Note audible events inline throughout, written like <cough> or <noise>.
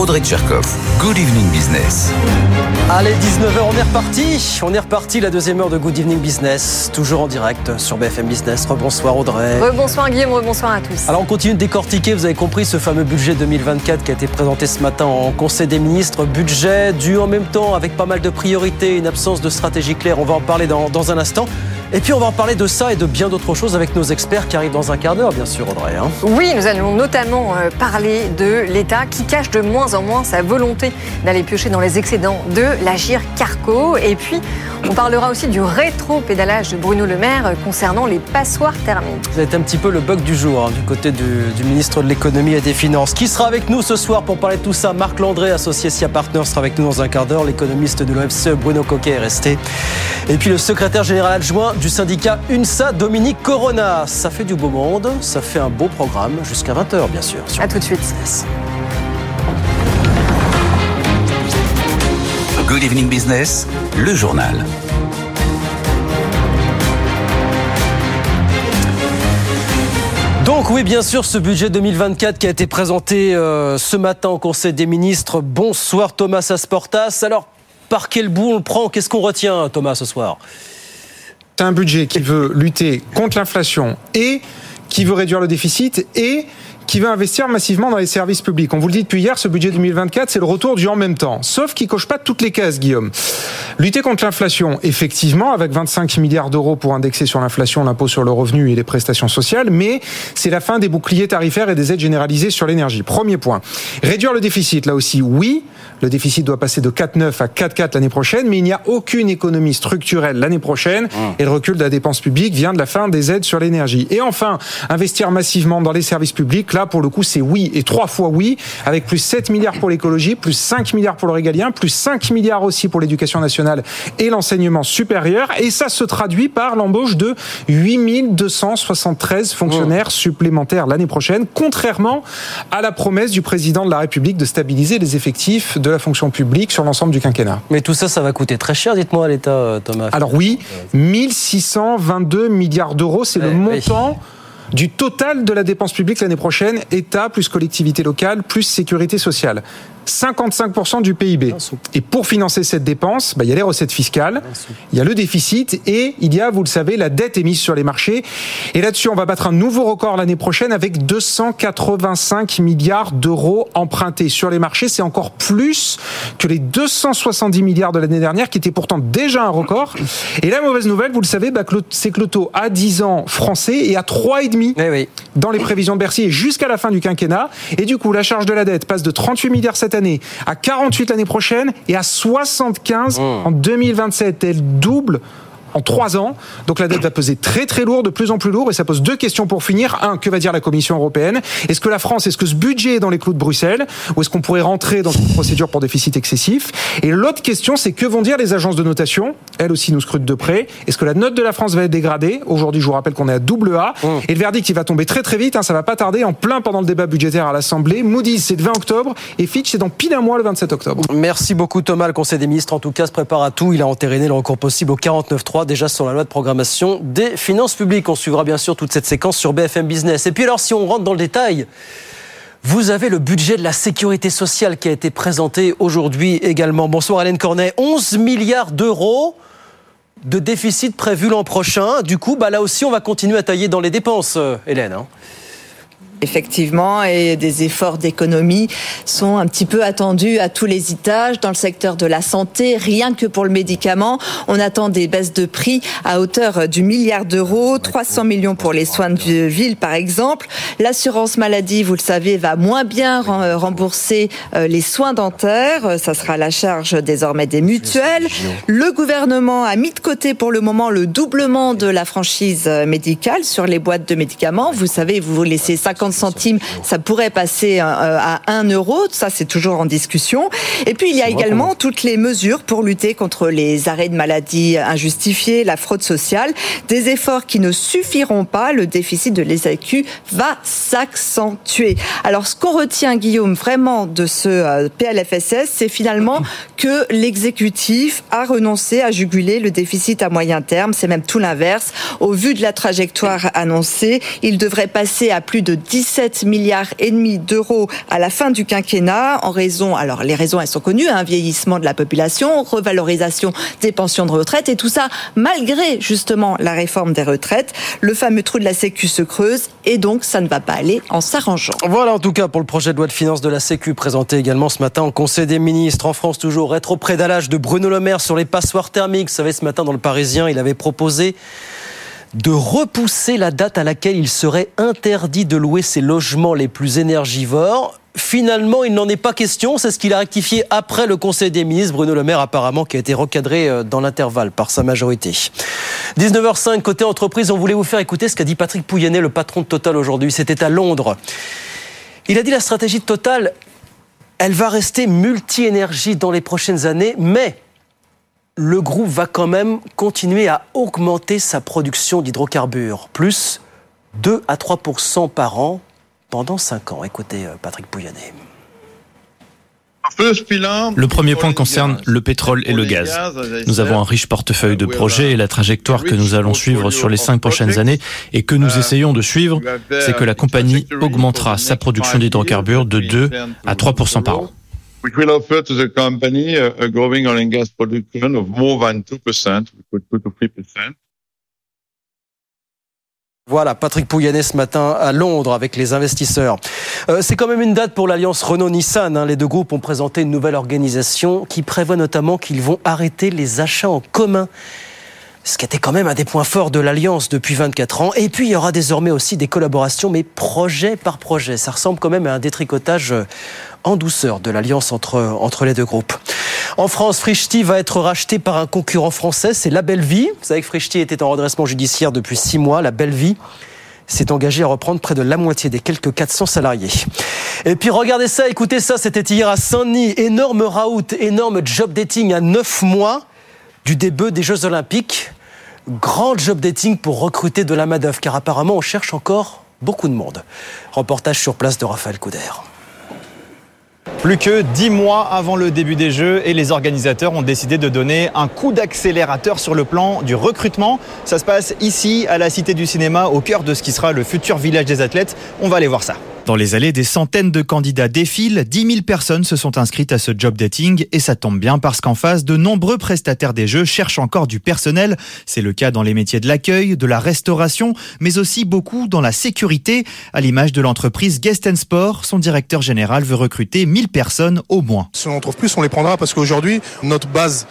Audrey Tcherkov. Good evening business. Allez, 19h, on est reparti. On est reparti, la deuxième heure de Good Evening Business, toujours en direct sur BFM Business. Rebonsoir Audrey. Rebonsoir Guillaume, rebonsoir à tous. Alors on continue de décortiquer, vous avez compris, ce fameux budget 2024 qui a été présenté ce matin en Conseil des ministres. Budget dû en même temps avec pas mal de priorités, une absence de stratégie claire. On va en parler dans, dans un instant. Et puis on va en parler de ça et de bien d'autres choses avec nos experts qui arrivent dans un quart d'heure, bien sûr, Audrey. hein. Oui, nous allons notamment euh, parler de l'État qui cache de moins en moins sa volonté d'aller piocher dans les excédents de l'Agir Carco. Et puis, on parlera aussi du rétro-pédalage de Bruno Le Maire euh, concernant les passoires thermiques. Ça va être un petit peu le bug du jour hein, du côté du, du ministre de l'économie et des finances. Qui sera avec nous ce soir pour parler de tout ça Marc Landré, associé SIA Partners, sera avec nous dans un quart d'heure. L'économiste de l'OFCE, Bruno Coquet, est resté. Et puis le secrétaire général adjoint du syndicat UNSA, Dominique Corona. Ça fait du beau monde, ça fait un beau programme jusqu'à 20h, bien sûr. À tout de suite. Business. Good evening business, le journal. Donc oui, bien sûr, ce budget 2024 qui a été présenté euh, ce matin au Conseil des ministres. Bonsoir Thomas Asportas. Alors, par quel bout on le prend? Qu'est-ce qu'on retient, Thomas, ce soir? C'est un budget qui veut lutter contre l'inflation et qui veut réduire le déficit et qui veut investir massivement dans les services publics. On vous le dit depuis hier, ce budget 2024, c'est le retour du en même temps. Sauf qu'il coche pas toutes les cases, Guillaume. Lutter contre l'inflation, effectivement, avec 25 milliards d'euros pour indexer sur l'inflation l'impôt sur le revenu et les prestations sociales, mais c'est la fin des boucliers tarifaires et des aides généralisées sur l'énergie. Premier point. Réduire le déficit, là aussi, oui. Le déficit doit passer de 4,9 à 4,4 l'année prochaine, mais il n'y a aucune économie structurelle l'année prochaine. Et le recul de la dépense publique vient de la fin des aides sur l'énergie. Et enfin, investir massivement dans les services publics, là, pour le coup, c'est oui et trois fois oui, avec plus 7 milliards pour l'écologie, plus 5 milliards pour le régalien, plus 5 milliards aussi pour l'éducation nationale et l'enseignement supérieur. Et ça se traduit par l'embauche de 8273 fonctionnaires supplémentaires l'année prochaine, contrairement à la promesse du président de la République de stabiliser les effectifs de la fonction publique sur l'ensemble du quinquennat. Mais tout ça, ça va coûter très cher, dites-moi à l'État, euh, Thomas. Alors oui, 1622 milliards d'euros, c'est le Ouais, montant du total de la dépense publique l'année prochaine, État plus collectivité locale plus sécurité sociale. 55% du PIB. Et pour financer cette dépense, bah, il y a les recettes fiscales, il y a le déficit et il y a, vous le savez, la dette émise sur les marchés. Et là-dessus, on va battre un nouveau record l'année prochaine avec 285 milliards d'euros empruntés sur les marchés. C'est encore plus que les 270 milliards de l'année dernière, qui était pourtant déjà un record. Et la mauvaise nouvelle, vous le savez, bah, c'est que le taux à 10 ans français est à 3,5 Eh oui. dans les prévisions de Bercy jusqu'à la fin du quinquennat. Et du coup, la charge de la dette passe de 38 milliards cette année à 48 l'année prochaine et à 75 en 2027. Elle double en trois ans. Donc la dette va peser très très lourd, de plus en plus lourd. Et ça pose deux questions pour finir. Un, que va dire la Commission européenne? Est-ce que la France, est-ce que ce budget est dans les clous de Bruxelles? Ou est-ce qu'on pourrait rentrer dans une procédure pour déficit excessif? Et l'autre question, c'est que vont dire les agences de notation? Elles aussi nous scrutent de près. Est-ce que la note de la France va être dégradée? Aujourd'hui, je vous rappelle qu'on est à double A. Et le verdict, il va tomber très très vite. Hein, ça va pas tarder, en plein pendant le débat budgétaire à l'Assemblée. Moody's, c'est le 20 octobre. Et Fitch, c'est dans pile un mois, le 27 octobre. Merci beaucoup Thomas. Le Conseil des ministres, en tout cas, se prépare à tout. Il a entériné le recours possible au 49.3 déjà sur la loi de programmation des finances publiques. On suivra bien sûr toute cette séquence sur BFM Business. Et puis alors, si on rentre dans le détail, vous avez le budget de la sécurité sociale qui a été présenté aujourd'hui également. Bonsoir Hélène Cornet. 11 milliards d'euros de déficit prévu l'an prochain. Du coup, bah là aussi, on va continuer à tailler dans les dépenses, euh, Hélène. Effectivement, et des efforts d'économie sont un petit peu attendus à tous les étages dans le secteur de la santé. Rien que pour le médicament, on attend des baisses de prix à hauteur du milliard d'euros, 300 millions pour les soins de ville par exemple. L'assurance maladie, vous le savez, va moins bien rem- rembourser euh, les soins dentaires. Ça sera la charge désormais des mutuelles. Le gouvernement a mis de côté pour le moment le doublement de la franchise médicale sur les boîtes de médicaments. Vous savez, vous laissez 50 50 centimes, ça pourrait passer à 1 euro. Ça, c'est toujours en discussion. Et puis, il y a également toutes les mesures pour lutter contre les arrêts de maladie injustifiés, la fraude sociale. Des efforts qui ne suffiront pas. Le déficit de l'ESAQ va s'accentuer. Alors, ce qu'on retient, Guillaume, vraiment de ce PLFSS, c'est finalement que l'exécutif a renoncé à juguler le déficit à moyen terme. C'est même tout l'inverse. Au vu de la trajectoire annoncée, il devrait passer à plus de 17 milliards et demi d'euros à la fin du quinquennat en raison, alors les raisons elles sont connues, un hein, vieillissement de la population, revalorisation des pensions de retraite et tout ça malgré justement la réforme des retraites. Le fameux trou de la Sécu se creuse et donc ça ne va pas aller en s'arrangeant. Voilà en tout cas pour le projet de loi de finances de la Sécu présenté également ce matin au Conseil des ministres en France toujours rétro-prédalage de Bruno Le Maire sur les passoires thermiques. Vous savez ce matin dans le Parisien, il avait proposé de repousser la date à laquelle il serait interdit de louer ses logements les plus énergivores. Finalement, il n'en est pas question. C'est ce qu'il a rectifié après le Conseil des ministres. Bruno Le Maire, apparemment, qui a été recadré euh, dans l'intervalle par sa majorité. 19h05, côté entreprise, on voulait vous faire écouter ce qu'a dit Patrick Pouyanné, le patron de Total aujourd'hui. C'était à Londres. Il a dit la stratégie de Total, elle va rester multi-énergie dans les prochaines années, mais le groupe va quand même continuer à augmenter sa production d'hydrocarbures, plus 2 à 3% par an pendant 5 ans. Écoutez euh, Patrick Pouyanné. Le premier point concerne le pétrole et le gaz. Nous avons un riche portefeuille de projets et la trajectoire que nous allons suivre sur les cinq prochaines années et que nous essayons de suivre, c'est que la compagnie augmentera sa production d'hydrocarbures de 2 à 3% par an. Voilà, Patrick Pouyanné ce matin à Londres avec les investisseurs. Euh, c'est quand même une date pour l'alliance Renault-Nissan. Hein. Les deux groupes ont présenté une nouvelle organisation qui prévoit notamment qu'ils vont arrêter les achats en commun ce qui était quand même un des points forts de l'Alliance depuis 24 ans. Et puis, il y aura désormais aussi des collaborations, mais projet par projet. Ça ressemble quand même à un détricotage euh, en douceur de l'Alliance entre, entre les deux groupes. En France, Frischti va être racheté par un concurrent français, c'est La Belle Vie. Vous savez que Frischti était en redressement judiciaire depuis six mois. La Belle Vie s'est engagé à reprendre près de la moitié des quelques 400 salariés. Et puis regardez ça, écoutez ça, c'était hier à Saint-Denis. Énorme raout, énorme job dating à neuf mois du début des Jeux Olympiques. Grand job dating pour recruter de la main-d'œuvre, car apparemment on cherche encore beaucoup de monde. Reportage sur place de Raphaël Couder. Plus que dix mois avant le début des Jeux et les organisateurs ont décidé de donner un coup d'accélérateur sur le plan du recrutement. Ça se passe ici, à la Cité du Cinéma, au cœur de ce qui sera le futur village des athlètes. On va aller voir ça. Dans les allées, des centaines de candidats défilent. 10 000 personnes se sont inscrites à ce job dating et ça tombe bien parce qu'en face, de nombreux prestataires des jeux cherchent encore du personnel. C'est le cas dans les métiers de l'accueil, de la restauration, mais aussi beaucoup dans la sécurité. À l'image de l'entreprise Guest Sport, son directeur général veut recruter 1000 personnes au moins. Si on en trouve plus, on les prendra parce qu'aujourd'hui, notre base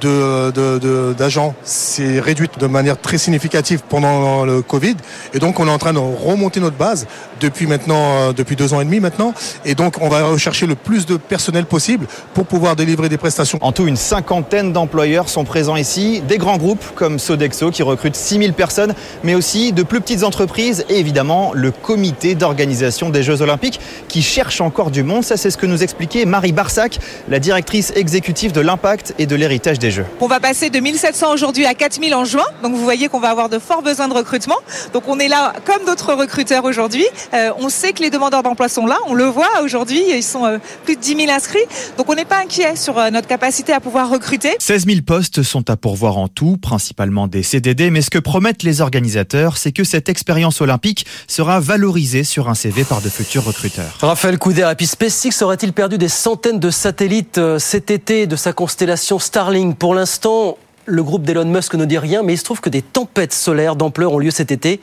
d'agents s'est réduite de manière très significative pendant le Covid. Et donc, on est en train de remonter notre base depuis maintenant, euh, depuis deux ans et demi maintenant. Et donc, on va rechercher le plus de personnel possible pour pouvoir délivrer des prestations. En tout, une cinquantaine d'employeurs sont présents ici. Des grands groupes comme Sodexo qui recrutent 6000 personnes, mais aussi de plus petites entreprises et évidemment le comité d'organisation des Jeux Olympiques qui cherche encore du monde. Ça, c'est ce que nous expliquait Marie Barsac, la directrice exécutive de l'impact et de l'héritage des Jeux. On va passer de 1700 aujourd'hui à 4000 en juin. Donc vous voyez qu'on va avoir de forts besoins de recrutement. Donc on est là comme d'autres recruteurs aujourd'hui. Euh, on sait que les demandeurs d'emploi sont là. On le voit aujourd'hui. Ils sont euh, plus de 10 000 inscrits. Donc on n'est pas inquiet sur euh, notre capacité à pouvoir recruter. 16 000 postes sont à pourvoir en tout, principalement des CDD. Mais ce que promettent les organisateurs, c'est que cette expérience olympique sera valorisée sur un CV par de futurs recruteurs. Raphaël Couder, et puis SpaceX aurait-il perdu des centaines de satellites cet été de sa constellation Starlink? Pour l'instant, le groupe d'Elon Musk ne dit rien, mais il se trouve que des tempêtes solaires d'ampleur ont lieu cet été.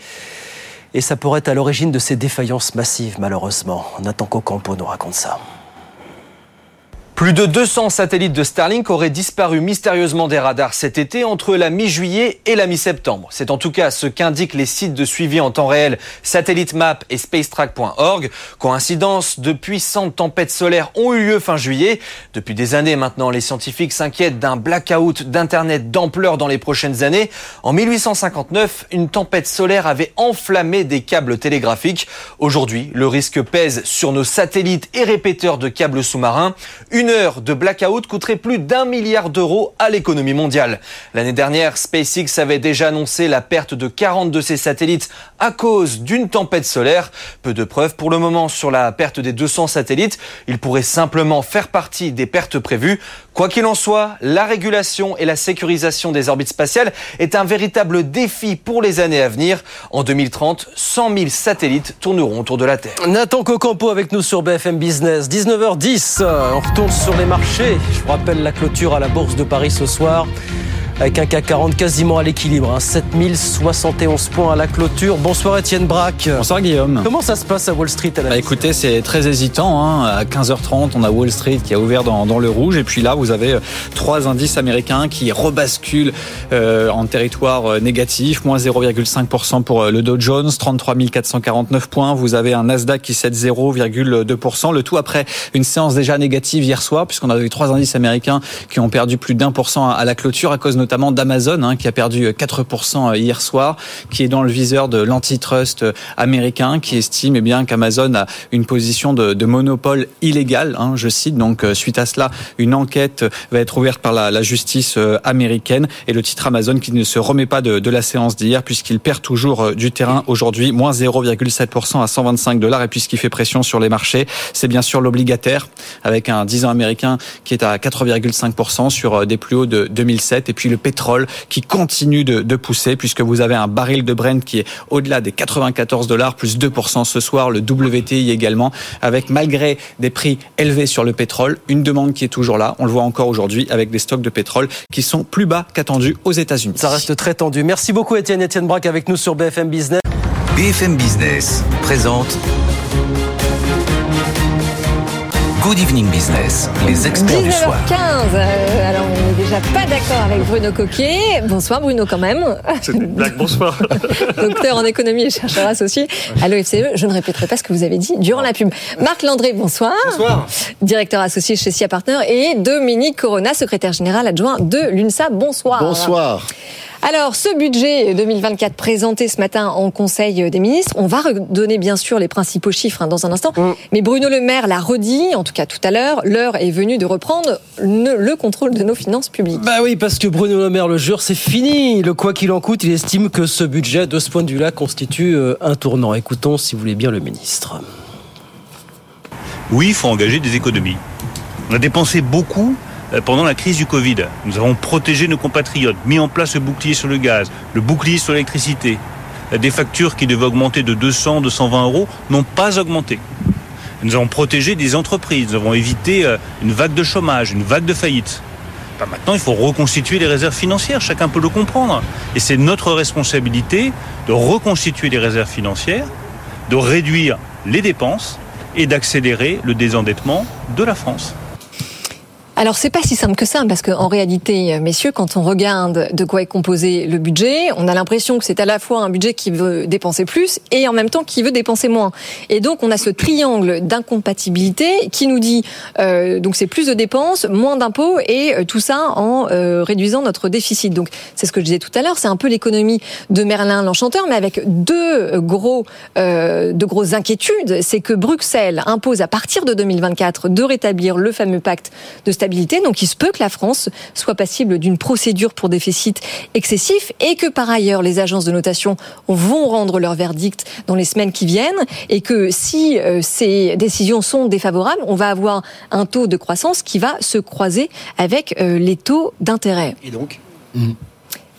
Et ça pourrait être à l'origine de ces défaillances massives, malheureusement. Nathan Cocampo nous raconte ça. Plus de 200 satellites de Starlink auraient disparu mystérieusement des radars cet été entre la mi-juillet et la mi-septembre. C'est en tout cas ce qu'indiquent les sites de suivi en temps réel Satellite Map et spacetrack.org. Coïncidence, depuis 100 tempêtes solaires ont eu lieu fin juillet. Depuis des années maintenant, les scientifiques s'inquiètent d'un blackout d'Internet d'ampleur dans les prochaines années. En 1859, une tempête solaire avait enflammé des câbles télégraphiques. Aujourd'hui, le risque pèse sur nos satellites et répéteurs de câbles sous-marins. Une heure de blackout coûterait plus d'un milliard d'euros à l'économie mondiale. L'année dernière, SpaceX avait déjà annoncé la perte de 40 de ses satellites à cause d'une tempête solaire. Peu de preuves pour le moment sur la perte des 200 satellites. Il pourrait simplement faire partie des pertes prévues. Quoi qu'il en soit, la régulation et la sécurisation des orbites spatiales est un véritable défi pour les années à venir. En 2030, 100 000 satellites tourneront autour de la Terre. Nathan Cocampo avec nous sur BFM Business. 19h10, on retourne sur les marchés. Je vous rappelle la clôture à la Bourse de Paris ce soir avec un CAC 40 quasiment à l'équilibre. Hein. 7071 points à la clôture. Bonsoir Étienne Braque. Bonsoir Guillaume. Comment ça se passe à Wall Street à la bah, Écoutez, c'est très hésitant. Hein. À 15h30, on a Wall Street qui a ouvert dans, dans, le rouge. Et puis là, vous avez euh, trois indices américains qui rebasculent euh, en territoire euh, négatif. Moins 0,5% pour euh, le Dow Jones, 33 449 points. Vous avez un Nasdaq qui cède 0,2%. Le tout après une séance déjà négative hier soir, puisqu'on a eu trois indices américains qui ont perdu plus d'un pour cent à la clôture à cause notamment d'Amazon, hein, qui a perdu 4% hier soir, qui est dans le viseur de l'antitrust américain, qui estime eh bien qu'Amazon a une position de, monopole illégal. Hein, je cite. Donc suite à cela, une enquête va être ouverte par la, justice américaine et le titre Amazon qui ne se remet pas de, de la séance d'hier puisqu'il perd toujours du terrain aujourd'hui, moins 0,7% à 125 dollars et puis ce qui fait pression sur les marchés, c'est bien sûr l'obligataire avec un 10 ans américain qui est à 4,5% sur des plus hauts de 2007 et puis le pétrole qui continue de, de pousser puisque vous avez un baril de Brent qui est au-delà des 94 dollars, plus 2% ce soir, le WTI également, avec malgré des prix élevés sur le pétrole, une demande qui est toujours là. On le voit encore aujourd'hui avec des stocks de pétrole qui sont plus bas qu'attendus aux États-Unis. Ça reste très tendu. Merci beaucoup Étienne. Étienne Braque avec nous sur BFM Business. BFM Business présente Good Evening Business, les experts du soir. 15 euh, alors déjà pas d'accord avec Bruno Coquet. Bonsoir Bruno quand même. C'est une blague, bonsoir. <laughs> Docteur en économie et chercheur associé à l'OFCE. Je ne répéterai pas ce que vous avez dit durant la pub. Marc Landré, bonsoir. Bonsoir. Directeur associé chez SIA Partner et Dominique Corona, secrétaire général adjoint de l'UNSA. Bonsoir. Bonsoir. Alors, ce budget 2024 présenté ce matin en Conseil des ministres, on va redonner bien sûr les principaux chiffres hein, dans un instant, mm. mais Bruno Le Maire l'a redit, en tout cas tout à l'heure, l'heure est venue de reprendre le contrôle de nos finances publiques. Bah oui, parce que Bruno Le Maire le jure, c'est fini. Le quoi qu'il en coûte, il estime que ce budget, de ce point de vue-là, constitue euh, un tournant. Écoutons, si vous voulez bien, le ministre. Oui, il faut engager des économies. On a dépensé beaucoup pendant la crise du Covid. Nous avons protégé nos compatriotes, mis en place le bouclier sur le gaz, le bouclier sur l'électricité. Des factures qui devaient augmenter de 200, 220 euros n'ont pas augmenté. Nous avons protégé des entreprises, nous avons évité une vague de chômage, une vague de faillite. Ben maintenant, il faut reconstituer les réserves financières, chacun peut le comprendre. Et c'est notre responsabilité de reconstituer les réserves financières, de réduire les dépenses et d'accélérer le désendettement de la France. Alors c'est pas si simple que ça parce qu'en réalité, messieurs, quand on regarde de quoi est composé le budget, on a l'impression que c'est à la fois un budget qui veut dépenser plus et en même temps qui veut dépenser moins. Et donc on a ce triangle d'incompatibilité qui nous dit euh, donc c'est plus de dépenses, moins d'impôts et euh, tout ça en euh, réduisant notre déficit. Donc c'est ce que je disais tout à l'heure, c'est un peu l'économie de Merlin l'enchanteur, mais avec deux gros euh, de grosses inquiétudes, c'est que Bruxelles impose à partir de 2024 de rétablir le fameux pacte de stabilité donc il se peut que la France soit passible d'une procédure pour déficit excessif et que par ailleurs les agences de notation vont rendre leur verdict dans les semaines qui viennent et que si ces décisions sont défavorables, on va avoir un taux de croissance qui va se croiser avec les taux d'intérêt. Et donc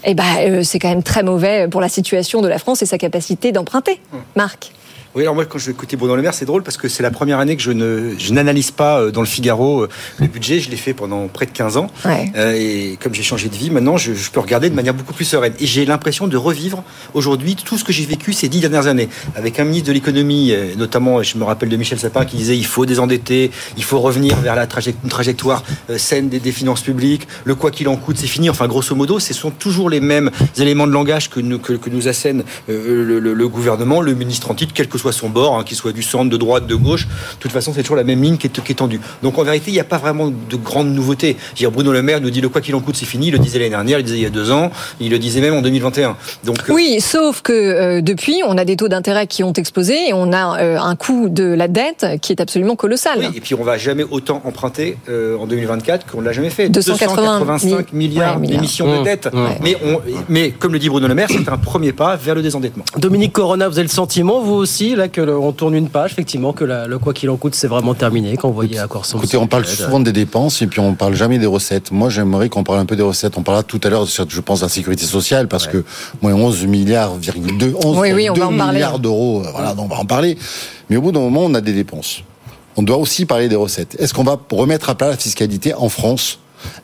eh ben, c'est quand même très mauvais pour la situation de la France et sa capacité d'emprunter. Marc Oui, alors moi, quand je vais écouter Bruno Le Maire, c'est drôle parce que c'est la première année que je, ne, je n'analyse pas euh, dans le Figaro euh, le budget. Je l'ai fait pendant près de 15 ans. Ouais. Euh, et comme j'ai changé de vie, maintenant, je, je peux regarder de manière beaucoup plus sereine. Et j'ai l'impression de revivre aujourd'hui tout ce que j'ai vécu ces dix dernières années. Avec un ministre de l'économie, notamment, je me rappelle de Michel Sapin, qui disait il faut désendetter, il faut revenir vers la traje- une trajectoire saine des, des finances publiques, le quoi qu'il en coûte, c'est fini. Enfin, grosso modo, ce sont toujours les mêmes éléments de langage que nous, que, que nous assène le, le- le gouvernement, le ministre en titre, quel que soit son bord, hein, qu'il soit du centre, de droite, de gauche. De toute façon, c'est toujours la même ligne qui est, qui est tendue. Donc, en vérité, il n'y a pas vraiment de grandes nouveautés. Je veux dire, Bruno Le Maire nous dit le quoi qu'il en coûte, c'est fini. Il le disait l'année dernière, il le disait il y a deux ans, il le disait même en 2021. Donc, euh, Oui, sauf que euh, depuis, on a des taux d'intérêt qui ont explosé et on a euh, un coût de la dette qui est absolument colossal. Oui, et puis on va jamais autant emprunter euh, en 2024 qu'on l'a jamais fait. 280 285 milliards ouais, d'émissions Mmh, de dette. mmh. Mais, on, mais comme le dit Bruno Le Maire, c'est un premier pas vers le désendettement. Dominique Corona, vous avez le sentiment, vous aussi, là, que le- on tourne une page, effectivement, que la- le quoi qu'il en coûte, c'est vraiment terminé, quand vous voyez à quoi ressemble Écoutez, on parle souvent des dépenses et puis on parle jamais des recettes. Moi, j'aimerais qu'on parle un peu des recettes. On parlera tout à l'heure, je pense, à la sécurité sociale, parce que moins 11 milliards, 2, 11 Oui, oui, on va en parler. milliards d'euros. euh, Voilà, donc on va en parler. Mais au bout d'un moment, on a des dépenses. On doit aussi parler des recettes. Est-ce qu'on va remettre à plat la fiscalité en France?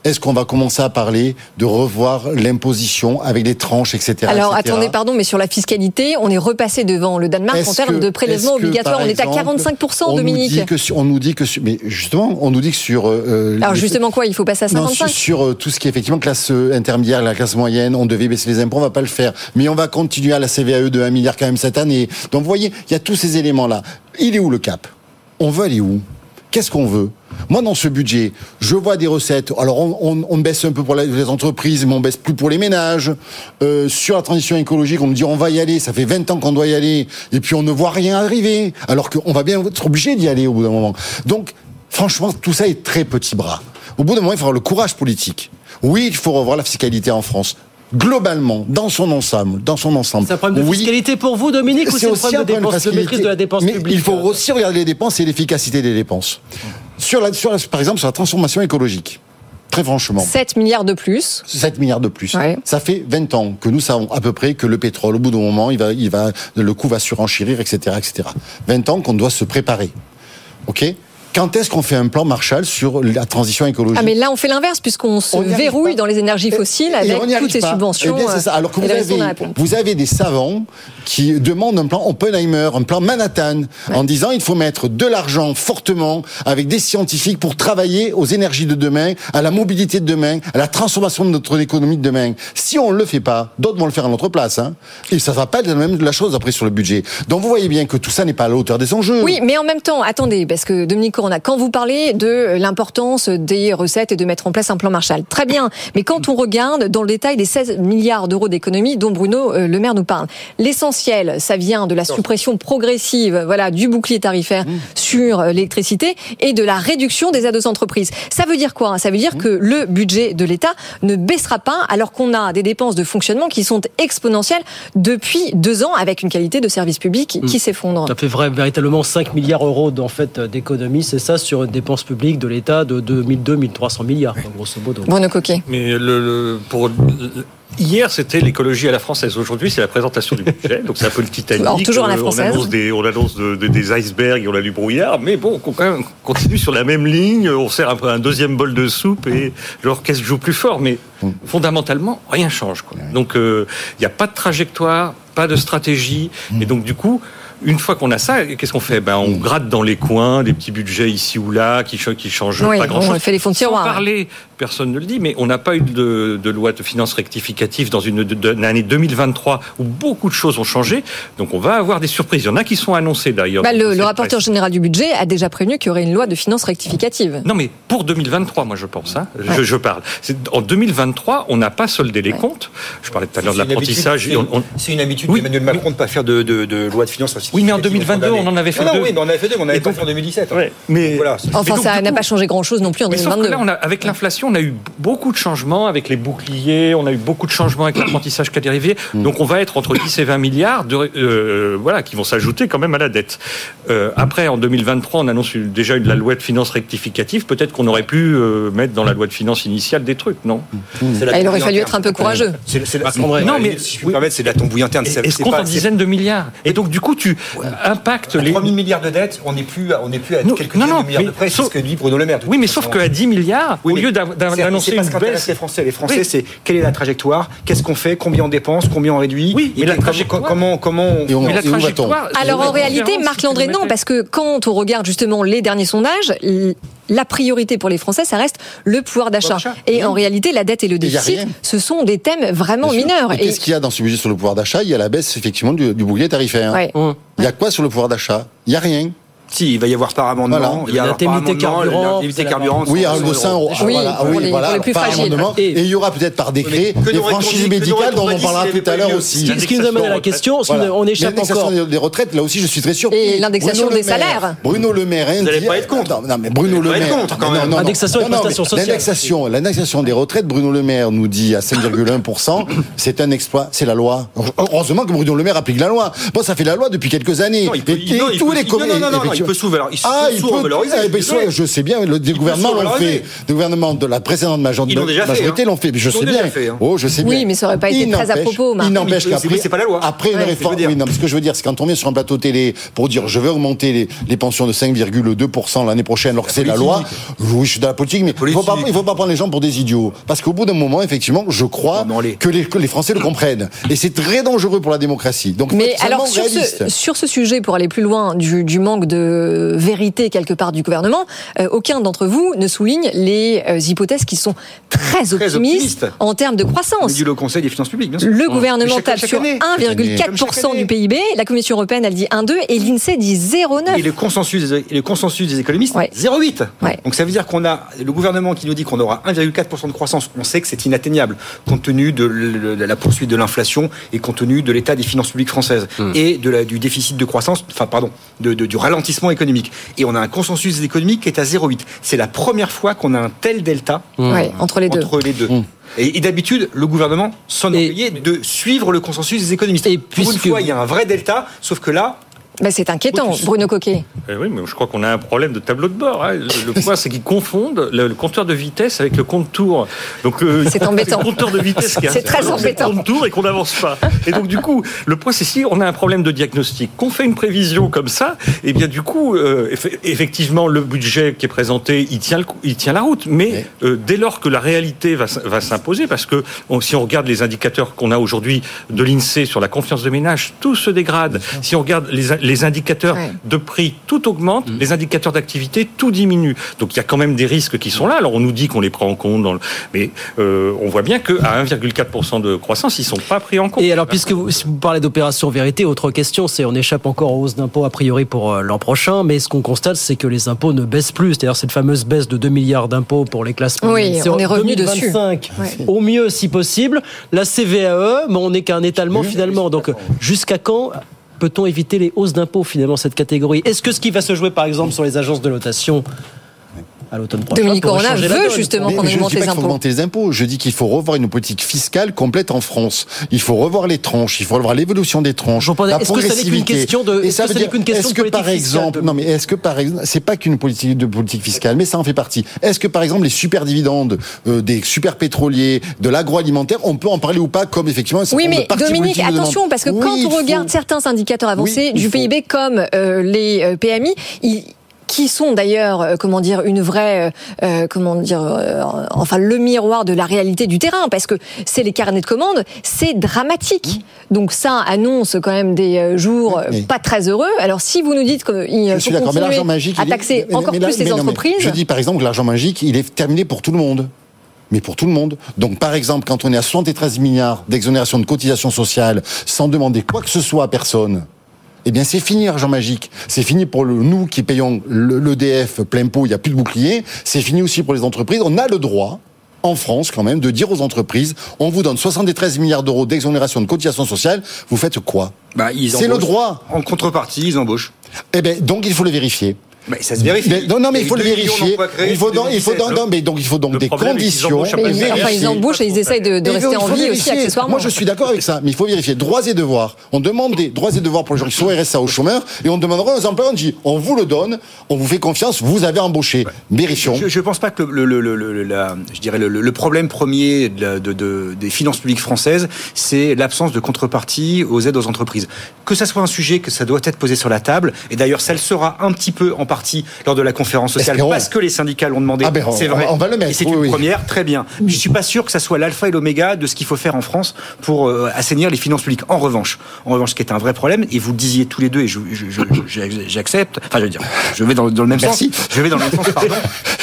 Est-ce qu'on va commencer à parler de revoir l'imposition avec les tranches, etc. Alors etc. attendez, pardon, mais sur la fiscalité, on est repassé devant le Danemark en termes que- de obligatoires. par On est à exemple, 45%, on nous Dominique. dit que sur- on nous dit que sur- mais justement, on nous dit que sur euh, Alors les- justement quoi, il faut passer à non, 55 sur, sur, euh, tout ce qui est effectivement classe euh, intermédiaire, la classe moyenne, on devait baisser les impôts, on va pas le faire. Mais on va continuer à la CVAE de 1 milliard quand même cette année. Donc vous voyez, il y a tous ces éléments-là. Il est où le cap? On veut aller où? Qu'est-ce qu'on veut? Moi, dans ce budget, je vois des recettes. Alors, on, on- on baisse un peu pour les entreprises, mais on baisse plus pour les ménages. Euh, sur la transition écologique, on nous dit on va y aller. Ça fait 20 ans qu'on doit y aller, et puis on ne voit rien arriver. Alors qu'on va bien être obligé d'y aller au bout d'un moment. Donc, franchement, tout ça est très petit bras. Au bout d'un moment, il faut avoir le courage politique. Oui, il faut revoir la fiscalité en France. Globalement, dans son ensemble, dans son ensemble. C'est un problème de Oui. fiscalité pour vous, Dominique, ou c'est un problème de, dépense, maîtrise de la dépense Mais publique Il faut aussi regarder les dépenses et l'efficacité des dépenses. Sur la, sur la- par exemple, sur la transformation écologique. Très franchement. 7 milliards de plus. 7 milliards de plus. Ouais. Ça fait 20 ans que nous savons à peu près que le pétrole, au bout d'un moment, il va, il va, le coût va surenchérir, etc., etc. 20 ans qu'on doit se préparer. OK? Quand est-ce qu'on fait un plan Marshall sur la transition écologique Ah mais là on fait l'inverse puisqu'on se verrouille dans les énergies fossiles Et avec toutes ces subventions. Eh bien, c'est ça. Alors que euh, vous avez, vous des savants qui demandent un plan Oppenheimer, un plan Manhattan, en disant il faut mettre de l'argent fortement avec des scientifiques pour travailler aux énergies de demain, à la mobilité de demain, à la transformation de notre économie de demain. Si on ne le fait pas, d'autres vont le faire à notre place. Hein. Et ça va pas être la même la chose après sur le budget. Donc vous voyez bien que tout ça n'est pas à la hauteur des enjeux. Oui, mais en même temps, attendez, parce que Dominique Quand vous parlez de l'importance des recettes et de mettre en place un plan Marshall, très bien, mais quand on regarde dans le détail des 16 milliards d'euros d'économies dont Bruno euh, Le Maire nous parle, l'essentiel, ça vient de la suppression progressive voilà, du bouclier tarifaire sur euh, l'électricité et de la réduction des aides aux entreprises. Ça veut dire quoi? Ça veut dire que le budget de l'État ne baissera pas alors qu'on a des dépenses de fonctionnement qui sont exponentielles depuis deux ans avec une qualité de service public qui s'effondre. Ça fait vrai, véritablement 5 milliards d'euros en fait, d'économies, c'est ça, sur une dépense publique de l'État de 2002-1300 milliards, grosso modo. Bruno Coquet. Mais le, le- pour Hier, c'était l'écologie à la française. Aujourd'hui, c'est la présentation du budget. Donc, c'est un peu le Titanic. Alors, toujours à la Euh, française. On annonce des, on annonce de- de- des icebergs, on a du brouillard. Mais bon, on, quand même, continue sur la même ligne. On sert un peu un deuxième bol de soupe et l'orchestre joue plus fort. Mais fondamentalement, rien change. Quoi. Donc, euh, il n'y a pas de trajectoire, pas de stratégie. Et donc, du coup, une fois qu'on a ça, qu'est-ce qu'on fait? Ben, On gratte dans les coins des petits budgets ici ou là qui, ch- qui changent Oui, pas grand-chose. on fait les fonds de Sans tiroir. parler, personne ne le dit, mais on n'a pas eu de, de loi de finances rectificative dans une, de- de- une année 2023 où beaucoup de choses ont changé. Donc on va avoir des surprises. Il y en a qui sont annoncées d'ailleurs. Bah, le, rapporteur presse. général du budget a déjà prévenu qu'il y aurait une loi de finances rectificative. Non, mais pour 2023, moi je pense. Hein, je, je parle. C'est- En 2023, on n'a pas soldé les comptes. Je parlais tout à l'heure de l'apprentissage. habitude- et on- on- C'est une habitude d'Emmanuel Macron de ne pas faire de, de- de loi de finances. Oui, mais en 2022, on en avait fait non, deux. Non, oui, mais on en avait fait deux, mais on n'avait pas fait en 2017. Ouais, mais voilà. Enfin, donc, ça n'a pas changé grand-chose non plus en Mais sauf que 2022. là, on a, avec l'inflation, on a eu beaucoup de changements avec les boucliers, on a eu beaucoup de changements avec l'apprentissage a dérivé. Donc on va être entre 10 et 20 milliards de, euh, voilà, qui vont s'ajouter quand même à la dette. Euh, après, en 2023, on annonce déjà une, la loi de finances rectificative. Peut-être qu'on aurait pu euh, mettre dans la loi de finances initiale des trucs, non? C'est la Ah, il aurait fallu être un peu courageux. C'est- c'est la- non, Non, mais si je permettre, c'est de la tambouille interne. Et, C'est- et se c'est compte pas- en c'est- dizaines de milliards? Et donc, du coup, tu, impacte les 3 000 milliards de dettes, on n'est plus, on n'est plus à Non, quelques non, dizaines non, de milliards mais de près, c'est sauf- ce que dit Bruno Le Maire. Oui, mais façon. sauf qu'à 10 milliards, Oui, au lieu d'av- c'est- d'annoncer c'est pas une baisse. les Français. Les Français, Oui. c'est quelle est la trajectoire, qu'est-ce qu'on fait, combien on dépense, combien on réduit. Oui, mais et la trajectoire- comment, comment, on- Mais la trajectoire. Alors en réalité, Marc Landré, non, parce que quand on regarde justement les derniers sondages, la priorité pour les Français, ça reste le pouvoir d'achat. Et en réalité, la dette et le déficit, ce sont des thèmes vraiment mineurs. Et qu'est-ce qu'il y a dans ce budget sur le pouvoir d'achat? Il y a la baisse effectivement du, du bouclier tarifaire. Ouais. Il y a quoi sur le pouvoir d'achat? Il y a rien. Si, il va y avoir par amendement. Voilà. Il y a L'indemnité carburant, carburant. Oui, à de 100 euros. Oui, voilà, pour oui, les- voilà, pour les plus par fragiles. amendement. Et- Et il y aura peut-être par décret des franchises médicales dont on parlera tout à l'heure aussi. Ce qui nous amène à la question, qu'on échappe L'indexation encore. des- des retraites, là aussi, je suis très surpris. Et l'indexation Bruno des Le Maire- salaires. Bruno Le Maire. Vous allez dit- pas être contre. Non, mais Bruno Le Maire. être contre, quand Non, même. non, non. Indexation et Non, non, prestations sociales. L'indexation, l'indexation des retraites, Bruno Le Maire nous dit à 5,1%, c'est un exploit, c'est la loi. Heureusement que Bruno Le Maire applique la loi. Bon, ça fait la loi depuis quelques années. Et- tous les non, il peut sous-valoriser. Il Ah, il peut. eh ben, je sais bien, le, des gouvernements l'ont fait. Des gouvernements de la précédente major- Ils l'ont déjà fait, majorité hein. l'ont fait. Mais je sais bien. fait, hein. Oh, je sais bien. Oui, mais ça aurait pas Il été très à propos, Marc. Il n'empêche Oui, mais qu'après, c'est pas la loi. après une réforme, oui, non, mais ce que je veux dire, c'est quand on vient sur un plateau télé pour dire je veux augmenter les, les pensions de 5,2% l'année prochaine, alors que c'est la loi. Oui, je suis dans la politique, mais il faut pas, il faut pas prendre les gens pour des idiots. Parce qu'au bout d'un moment, effectivement, je crois les- que, les, que les Français le comprennent. Et c'est très dangereux pour la démocratie. Donc, Mais alors sur ce, sur ce sujet, pour aller plus loin du, du manque de vérité quelque part du gouvernement, euh, aucun d'entre vous ne souligne les euh, hypothèses qui sont très optimistes, en termes de croissance. Du le Conseil des finances publiques, bien sûr. Le gouvernement chaque- tape chaque sur année. 1,4% du PIB, la Commission européenne elle dit 1,2 et l'INSEE dit 0,9. Et le consensus, des, et le consensus des économistes, 0,8. Donc ça veut dire qu'on a le gouvernement qui nous dit qu'on aura 1,4% de croissance. On sait que c'est inatteignable compte tenu de la poursuite de l'inflation et compte tenu de l'état des finances publiques françaises et de la, du déficit de croissance, enfin pardon, de, de- du ralentissement économique. Et on a un consensus économique qui est à 0,8. C'est la première fois qu'on a un tel delta Ouais, entre les deux. entre les deux. Et, et d'habitude, le gouvernement s'enorgueillit de suivre le consensus des économistes. Et Pour une fois, il y a un vrai delta, sauf que là, Ben, c'est inquiétant, Bruno Coquet. Eh oui, mais je crois qu'on a un problème de tableau de bord. hein. Le, le point, c'est qu'ils confondent le, le compteur de vitesse avec le compte-tour. Donc, euh, C'est embêtant. le compteur de vitesse qui est <laughs> C'est très embêtant. le compte-tour et qu'on n'avance pas. Et donc, du coup, le point, c'est si on a un problème de diagnostic, qu'on fait une prévision comme ça, et bien, du coup, euh, eff- effectivement, le budget qui est présenté, il tient, le il tient la route. Mais euh, dès lors que la réalité va, s'imposer, parce que on- si on regarde les indicateurs qu'on a aujourd'hui de l'INSEE sur la confiance de ménage, tout se dégrade. Si on regarde les, les indicateurs de prix, tout augmente, les indicateurs d'activité, tout diminue. Donc il y a quand même des risques qui sont là. Alors on nous dit qu'on les prend en compte, dans le... mais euh, on voit bien qu'à 1,4% de croissance, ils sont pas pris en compte. Et alors, puisque vous, si vous parlez d'opération vérité, autre question, c'est on échappe encore aux hausses d'impôts a priori pour euh, l'an prochain, mais ce qu'on constate, c'est que les impôts ne baissent plus. C'est-à-dire cette fameuse baisse de 2 milliards d'impôts pour les classes Oui, moyennes. C'est on est en revenu 2025, dessus. Ouais. Au mieux, si possible. La CVAE, mais on n'est qu'à un étalement finalement. Donc, jusqu'à quand peut-on éviter les hausses d'impôts finalement cette catégorie? Est-ce que ce qui va se jouer par exemple sur les agences de notation à l'automne prochain Dominique Corona veut donne justement qu'on augmente dis pas les qu'il faut impôts. augmenter les impôts. Je dis qu'il faut revoir une politique fiscale complète en France. Il faut revoir les tranches. Il faut revoir l'évolution des tranches. Est-ce que ça n'est qu'une question de- est-ce que veut ça n'est dire- qu'une question est-ce de que par politique fiscale, exemple, non mais est-ce que par exemple, c'est pas qu'une politique de politique fiscale, mais ça en fait partie. Est-ce que par exemple les super dividendes euh, des super pétroliers, de l'agroalimentaire, on peut en parler ou pas comme effectivement Oui, mais Dominique, attention, parce que Oui, quand on faut- regarde certains indicateurs avancés Oui, du faut. PIB comme euh, les euh, PMI, ils qui sont d'ailleurs, euh, comment dire, une vraie, euh, euh, comment dire, euh, enfin le miroir de la réalité du terrain, parce que c'est les carnets de commandes, c'est dramatique. Donc ça annonce quand même des jours Oui. pas très heureux. Alors si vous nous dites qu'il faut mais continuer magique, à est- taxer mais- encore mais là- plus les mais mais entreprises, Je dis par exemple que l'argent magique, il est terminé pour tout le monde. Mais pour tout le monde. Donc, par exemple, quand on est à 73 milliards d'exonération de cotisations sociales sans demander quoi que ce soit à personne, eh bien, c'est fini l'argent magique. C'est fini pour le, nous qui payons le- l'EDF plein pot, il n'y a plus de bouclier. C'est fini aussi pour les entreprises. On a le droit, en France quand même, de dire aux entreprises, on vous donne 73 milliards d'euros d'exonération de cotisations sociales, vous faites quoi bah, C'est le droit. En contrepartie, ils embauchent. Eh ben, donc il faut le vérifier. Mais ça se vérifie. Mais- non, non, mais Il faut le eu 2 millions vérifier. créés Il faut donc, il faut donc, 2017. non, mais donc il faut donc Le des conditions. Mais ils, vérifier. enfin, ils embauchent et ils essayent de, rester en vie aussi accessoirement. Moi, je suis d'accord avec ça, mais il faut vérifier. Droits et devoirs. On demande des droits et devoirs pour les gens qui sont RSA aux chômeurs, et on demandera aux employeurs, on dit, on vous le donne, on vous fait confiance, vous avez embauché. Vérifions. Je ne pense pas que le, le- le- le- la- je dirais le, le problème premier de la- de- de- des finances publiques françaises, c'est l'absence de contrepartie aux aides aux entreprises. Que ça soit un sujet que ça doit être posé sur la table, et d'ailleurs ça le sera un petit peu en partie lors de la conférence sociale, Espérons. parce que les syndicats l'ont demandé. Ah ben, c'est vrai. on va le mettre, Et c'est oui, une oui. première, très bien. Je suis pas sûr que ça soit l'alpha et l'oméga de ce qu'il faut faire en France pour euh, assainir les finances publiques. En revanche, en revanche, ce qui est un vrai problème, et vous le disiez tous les deux, et j'accepte, enfin je veux dire, je vais dans, dans le même Merci. sens. Je vais dans le même sens, pardon.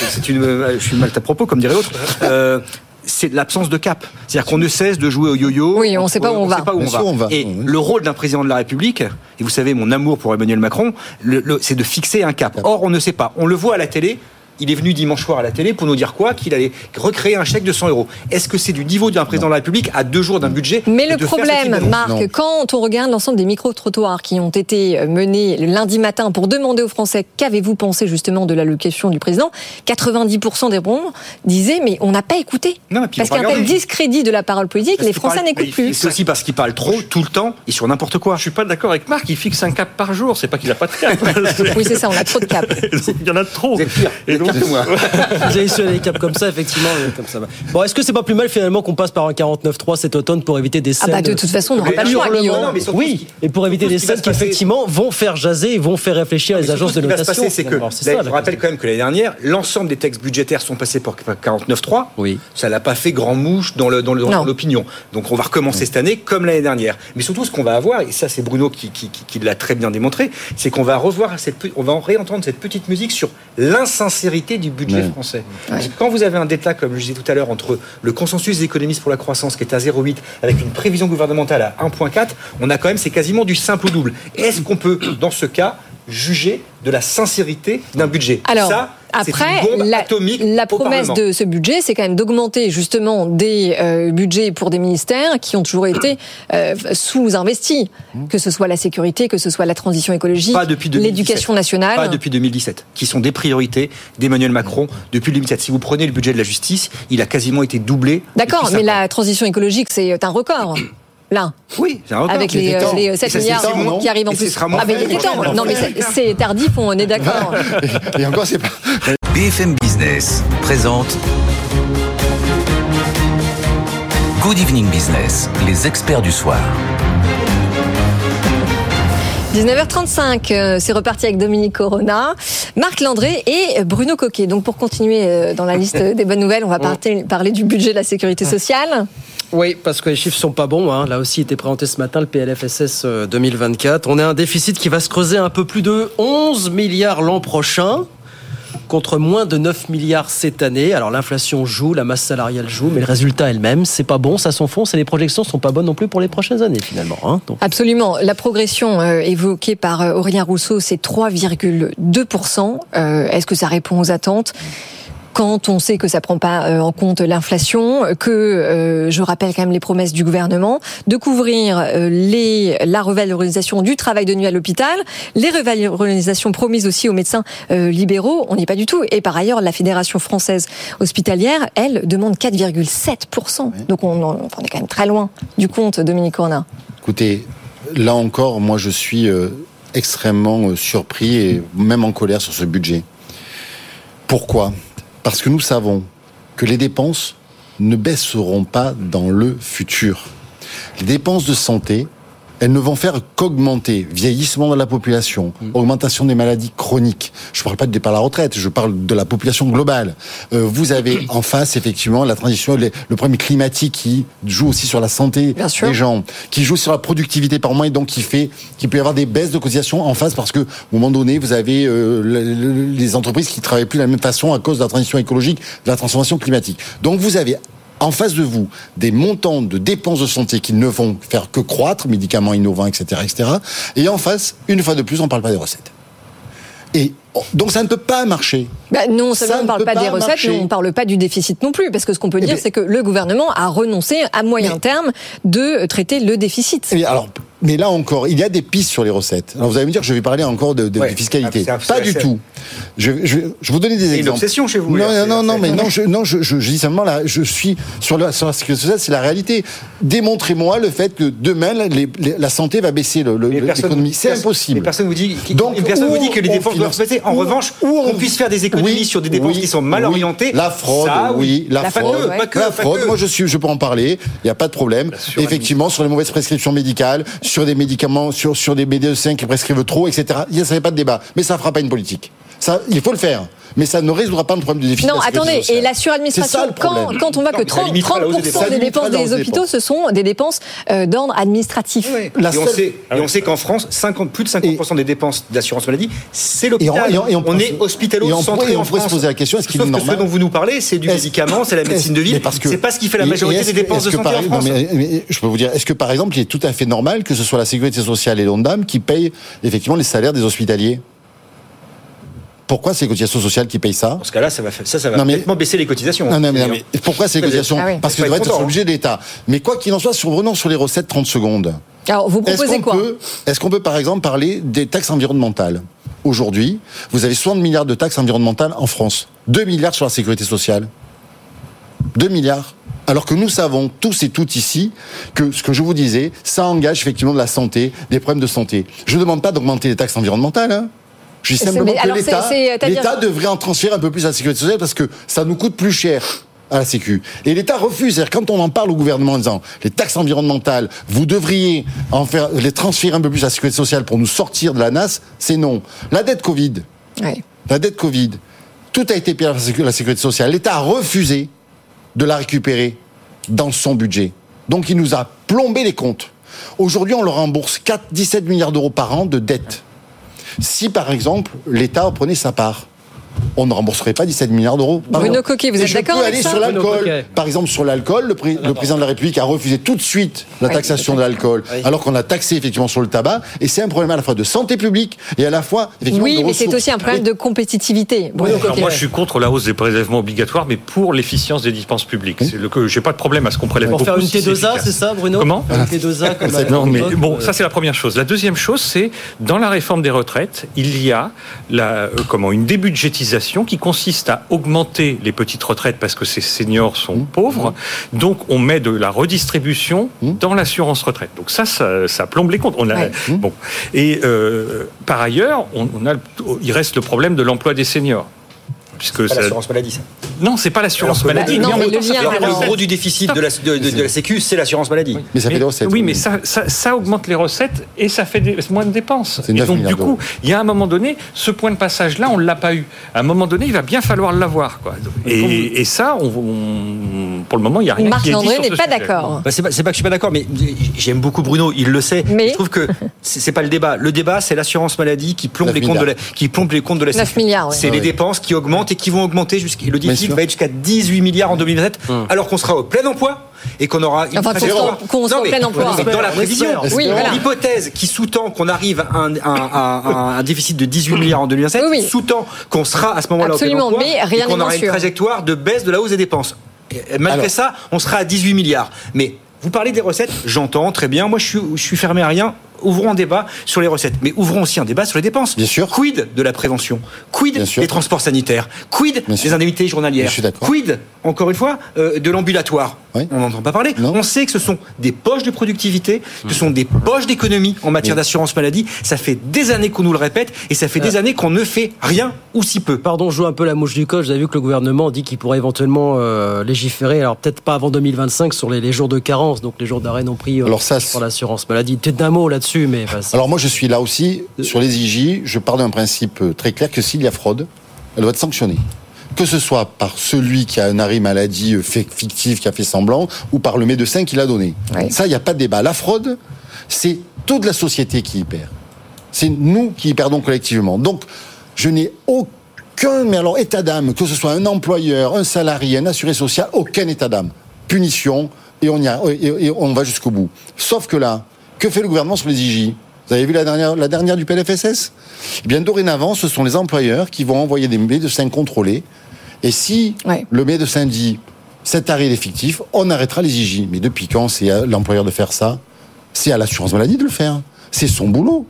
C'est une, euh, je suis mal à propos, comme dirait l'autre. Euh, c'est l'absence de cap. C'est-à-dire qu'on ne cesse de jouer au yo-yo. Oui, on sait pas où on va. sait pas où on va. on va. Et Oui. le rôle d'un président de la République, et vous savez mon amour pour Emmanuel Macron, le- le- c'est de fixer un cap. Or, on ne sait pas. On le voit à la télé. Il est venu dimanche soir à la télé pour nous dire quoi Qu'il allait recréer un chèque de 100 euros. Est-ce que c'est du niveau d'un président de la République à deux jours d'un budget Mais le problème, Marc, Non. quand on regarde l'ensemble des micro-trottoirs qui ont été euh, menés le lundi matin pour demander aux Français qu'avez-vous pensé justement de l'allocation du président, 90% des bons disaient mais on n'a pas écouté. Non, Parce on va qu'il y a un tel discrédit de la parole politique, Parce les Français n'écoutent plus. C'est aussi parce qu'il parle trop, tout le temps, et sur n'importe quoi. Je suis pas d'accord avec Marc, il fixe un cap par jour, c'est pas qu'il a pas de cap. <laughs> Oui, c'est ça, on a trop de cap. <laughs> Il y en a trop. Pire. Et Vous avez su les caps comme ça, effectivement, euh, comme ça va. Bon, est-ce que c'est pas plus mal finalement qu'on passe par un 49.3 cet automne pour éviter des Ah scènes bah de toute façon, on n'aura pas le choix, non, mais surtout, Oui, et pour éviter des scènes qui effectivement vont faire jaser et vont faire réfléchir les agences de surtout, ce qui va se notation. passer, c'est que, finalement. C'est ça, je la vous rappelle quand même que l'année dernière, l'ensemble des textes budgétaires sont passés pour 49.3. Oui. Ça n'a pas fait grand mouche dans l'opinion. Donc on va recommencer cette année comme l'année dernière. Mais surtout, ce qu'on va avoir, et ça c'est Bruno qui, qui- qui- qui l'a très bien démontré, c'est qu'on va revoir cette, on va en réentendre cette petite musique sur l'insincérité du budget Ouais. français. Quand vous avez un détail, comme je disais tout à l'heure, entre le consensus des économistes pour la croissance qui est à 0,8 avec une prévision gouvernementale à 1,4, on a quand même, c'est quasiment du simple au double. Est-ce qu'on peut, dans ce cas, juger de la sincérité d'un budget? Alors, Ça, c'est après, une bombe la, atomique la au promesse de ce budget, c'est quand même d'augmenter justement des euh, budgets pour des ministères qui ont toujours été euh, sous-investis, que ce soit la sécurité, que ce soit la transition écologique, Pas depuis 2017. l'éducation nationale. Pas depuis 2017, qui sont des priorités d'Emmanuel Macron depuis 2017. Si vous prenez le budget de la justice, il a quasiment été doublé. D'accord, mais la transition écologique, c'est un record. Là, Oui, c'est un record. avec Il les, euh, les Et 7 ça, c'est milliards temps, non qui arrivent en plus. sera moins Ah, mais il était temps. Non, mais c'est- c'est tardif, on est d'accord. <laughs> Et encore, c'est pas. <laughs> BFM Business présente Good Evening Business, les experts du soir. 19h35, euh, c'est reparti avec Dominique Corona, Marc Landré et Bruno Coquet. Donc pour continuer euh, dans la liste des bonnes nouvelles, on va parler, parler du budget de la sécurité sociale. Oui, parce que les chiffres sont pas bons. Hein. Là aussi, était présenté ce matin le PLFSS euh, 2024. On a un déficit qui va se creuser un peu plus de 11 milliards l'an prochain contre moins de 9 milliards cette année. Alors l'inflation joue, la masse salariale joue, mais le résultat est le même. C'est pas bon, ça s'enfonce et les projections sont pas bonnes non plus pour les prochaines années finalement. Hein. Absolument. La progression euh, évoquée par euh, Aurélien Rousseau, c'est 3,2%. Euh, Est-ce que ça répond aux attentes? Quand on sait que ça prend pas euh, en compte l'inflation, que euh, je rappelle quand même les promesses du gouvernement de couvrir euh, les la revalorisation du travail de nuit à l'hôpital, les revalorisations promises aussi aux médecins euh, libéraux, on n'y est pas du tout. Et par ailleurs, la Fédération française hospitalière, elle demande 4,7% Donc on, en- on est quand même très loin du compte, Dominique Corna. Écoutez, là encore, moi je suis extrêmement surpris et même en colère sur ce budget. Pourquoi? Parce que nous savons que les dépenses ne baisseront pas dans le futur. Les dépenses de santé, elles ne vont faire qu'augmenter. Vieillissement de la population, augmentation des maladies chroniques. Je ne parle pas de départ à la retraite, je parle de la population globale. Euh, vous avez en face, effectivement, la transition, le, le problème climatique qui joue aussi sur la santé des gens, qui joue sur la productivité par mois et donc qui fait qu'il peut y avoir des baisses de cotisations en face parce que, au moment donné, vous avez euh, le- le- les entreprises qui travaillent plus de la même façon à cause de la transition écologique, de la transformation climatique. Donc vous avez en face de vous des montants de dépenses de santé qui ne vont faire que croître, médicaments innovants, etc., etc. Et en face, une fois de plus, on ne parle pas des recettes. Et donc ça ne peut pas marcher. Bah non Ça on ne parle pas, pas des recettes, mais on ne parle pas du déficit non plus. Parce que ce qu'on peut Eh dire, c'est que le gouvernement a renoncé à moyen terme de traiter le déficit. Alors, mais là encore, il y a des pistes sur les recettes. Alors vous allez me dire que je vais parler encore de, de- Ouais. de fiscalité. Ah, pas du tout. Je, je, je vous donner des exemples. une obsession chez vous. Non, là, non, non, non, mais non, je, non, je, je, dis simplement là, je suis sur la, sur sécurité sociale, c'est la réalité. Démontrez-moi le fait que demain, les- les- la santé va baisser l'économie. C'est impossible. Personne vous dit, Donc, personne vous dit que les dépenses doivent finance- se baisser. En où- revanche, où on puisse faire des économies Oui, sur des dépenses oui, qui sont mal orientées. La fraude, ça, oui, la fraude, que, que, la fraude. que. Moi, je suis, je peux en parler. Il n'y a pas de problème. Effectivement, sur les mauvaises prescriptions médicales, sur des médicaments, sur sur des médecins qui prescrivent trop, etc. Il n'y a ça y a pas de débat. Mais ça fera pas une politique. Il faut le faire. Mais ça ne résoudra pas le problème du déficit. Non, de la sécurité attendez, sociale. et la suradministration, quand, on voit que Non, mais ça 30%, limitera la hausse des dépenses. 30% Ça des dépenses hôpitaux, ce sont des dépenses euh, d'ordre administratif. La et on sait, et on sait qu'en France, 50, plus de 50% des dépenses d'assurance maladie, c'est l'hôpital. on- et on- et on on pense- est hospitalo et on pourrait- se poser la question, est-ce qu'il Sauf est que normal ce dont vous nous parlez, c'est du médicament, c'est la médecine de ville. que- C'est pas ce qui fait la majorité des que- dépenses de est-ce que santé par- en France. je peux vous dire, est-ce que par exemple, il est tout à fait normal que ce soit la sécurité sociale et l'ONDAM qui payent effectivement les salaires des hospitaliers? Pourquoi c'est les cotisations sociales qui payent ça Dans ce cas-là, ça va, faire- ça, ça va Non, mais- complètement baisser les cotisations. non, non, mais, non, mais pourquoi ces Vous allez- cotisations Ah oui. Parce que doit être être sur le budget de l'État. Mais quoi qu'il en soit, sur- revenons sur les recettes 30 secondes. Alors, vous Est-ce proposez qu'on quoi peut, est-ce qu'on peut par exemple parler des taxes environnementales Aujourd'hui, vous avez 60 milliards de taxes environnementales en France, 2 milliards sur la sécurité sociale. 2 milliards. Alors que nous savons tous et toutes ici que ce que je vous disais, ça engage effectivement de la santé, des problèmes de santé. Je ne demande pas d'augmenter les taxes environnementales. Hein. Je dis C'est- simplement mais que alors, l'État, c'est- c'est- devrait en transférer un peu plus à la sécurité sociale parce que ça nous coûte plus cher à la Sécu. Et l'État refuse. C'est-à-dire quand on en parle au gouvernement en disant les taxes environnementales, vous devriez en faire les transférer un peu plus à la sécurité sociale pour nous sortir de la NAS, c'est non. La dette Covid, la dette Covid, tout a été payé à la sécu- la sécurité sociale. L'État a refusé de la récupérer dans son budget. Donc il nous a plombé les comptes. Aujourd'hui, on leur rembourse 4, 17 milliards d'euros par an de dettes. Si par exemple l'État prenait sa part, on ne rembourserait pas 17 milliards d'euros. Bruno. Coquet, vous êtes je d'accord avec aller ça sur l'alcool. Par exemple, sur l'alcool, le, pré- le président de la République a refusé tout de suite la Oui, taxation de l'alcool, alors qu'on a taxé effectivement sur le tabac. Et c'est un problème à la fois de santé publique et à la fois effectivement Oui, de mais c'est aussi un problème de compétitivité. Bruno Coquet. moi, je suis contre la hausse des prélèvements obligatoires, mais pour l'efficience des dépenses publiques. C'est le que j'ai pas de problème à ce qu'on prélève Pour faire une si T2A, efficace. c'est ça, Bruno Comment Une T2A comme <laughs> non, mais bon, ça c'est la première chose. La deuxième chose, c'est dans la réforme des retraites, il y a la, euh, comment une débudgétisation qui consiste à augmenter les petites retraites parce que ces seniors sont pauvres. Donc on met de la redistribution dans l'assurance retraite. Donc ça, ça, ça plombe les comptes. On a Ouais. bon et euh, par ailleurs, on, on a, il reste le problème de l'emploi des seniors. Puisque Pas ça- l'assurance maladie, ça. non, c'est pas l'assurance maladie. non, mais le gros du déficit de la, de, de- de la Sécu, c'est l'assurance maladie. Mais ça fait des recettes. Oui, mais ça, ça, ça augmente les recettes et ça fait des- moins de dépenses. C'est Et 9 donc, du coup, il y a un moment donné, ce point de passage-là, on ne l'a pas eu. À un moment donné, il va bien falloir l'avoir. quoi. Et, et ça, on, on- pour le moment, il n'y a rien Marc qui est Landré n'est pas d'accord. Bah, c'est pas, c'est pas que je suis pas d'accord, mais j'aime beaucoup Bruno, il le sait. Mais- Je trouve que c'est c'est pas le débat. Le débat, c'est l'assurance maladie qui plombe 9 les comptes de la, qui plombe les comptes de la 9 Sécu. milliards, ouais. C'est Ah les oui. dépenses qui augmentent et qui vont augmenter jusqu'à le déficit va être jusqu'à 18 milliards en 2027, alors qu'on sera au plein emploi et qu'on aura une Enfin, qu'on Non, au plein emploi. mais dans la On prévision. Oui, voilà. l'hypothèse qui sous-tend qu'on arrive à un, déficit de 18 milliards en 2027, Oui, oui. sous-tend qu'on sera à ce moment-là au plein Absolument, emploi mais rien et qu'on n'est aura une sûr. trajectoire de baisse de la hausse des dépenses. Et malgré Alors. ça, on sera à 18 milliards. Mais vous parlez des recettes, j'entends très bien. Moi, je suis, je suis fermé à rien. Ouvrons un débat sur les recettes, mais ouvrons aussi un débat sur les dépenses. Bien sûr. Quid de la prévention? Quid des transports sanitaires? Quid des indemnités journalières Je suis d'accord. Quid, encore une fois, euh, de l'ambulatoire? Oui. On n'entend pas parler. Non. On sait que ce sont des poches de productivité, ce sont des poches d'économie en matière Oui. d'assurance maladie. Ça fait des années qu'on nous le répète et ça fait des années qu'on ne fait rien ou si peu. Pardon, je joue un peu la mouche du coche. Vous avez vu que le gouvernement dit qu'il pourrait éventuellement euh, légiférer, alors peut-être pas avant 2025, sur les, les jours de carence, donc les jours d'arrêt non pris euh, Alors ça, pour l'assurance maladie. Peut-être d'un mot là-dessus, mais Alors moi je suis là aussi sur les IJ, je pars d'un principe euh, très clair que s'il y a fraude, elle doit être sanctionnée. Que ce soit par celui qui a un arrêt maladie euh, fictif, qui a fait semblant, ou par le médecin qui l'a donné. Oui. Ça, il n'y a pas de débat. La fraude, c'est toute la société qui y perd. C'est nous qui y perdons collectivement. Donc, je n'ai aucun, mais alors état d'âme, que ce soit un employeur, un salarié, un assuré social, aucun état d'âme. Punition, et on, y a, et, et on va jusqu'au bout. Sauf que là, que fait le gouvernement sur les IJ Vous avez vu la dernière, la dernière du PLFSS Eh bien, dorénavant, ce sont les employeurs qui vont envoyer des médecins contrôlés. Et si Ouais. le médecin dit cet arrêt est fictif, on arrêtera les IJ. Mais depuis quand c'est à l'employeur de faire ça? C'est à l'assurance maladie de le faire. C'est son boulot.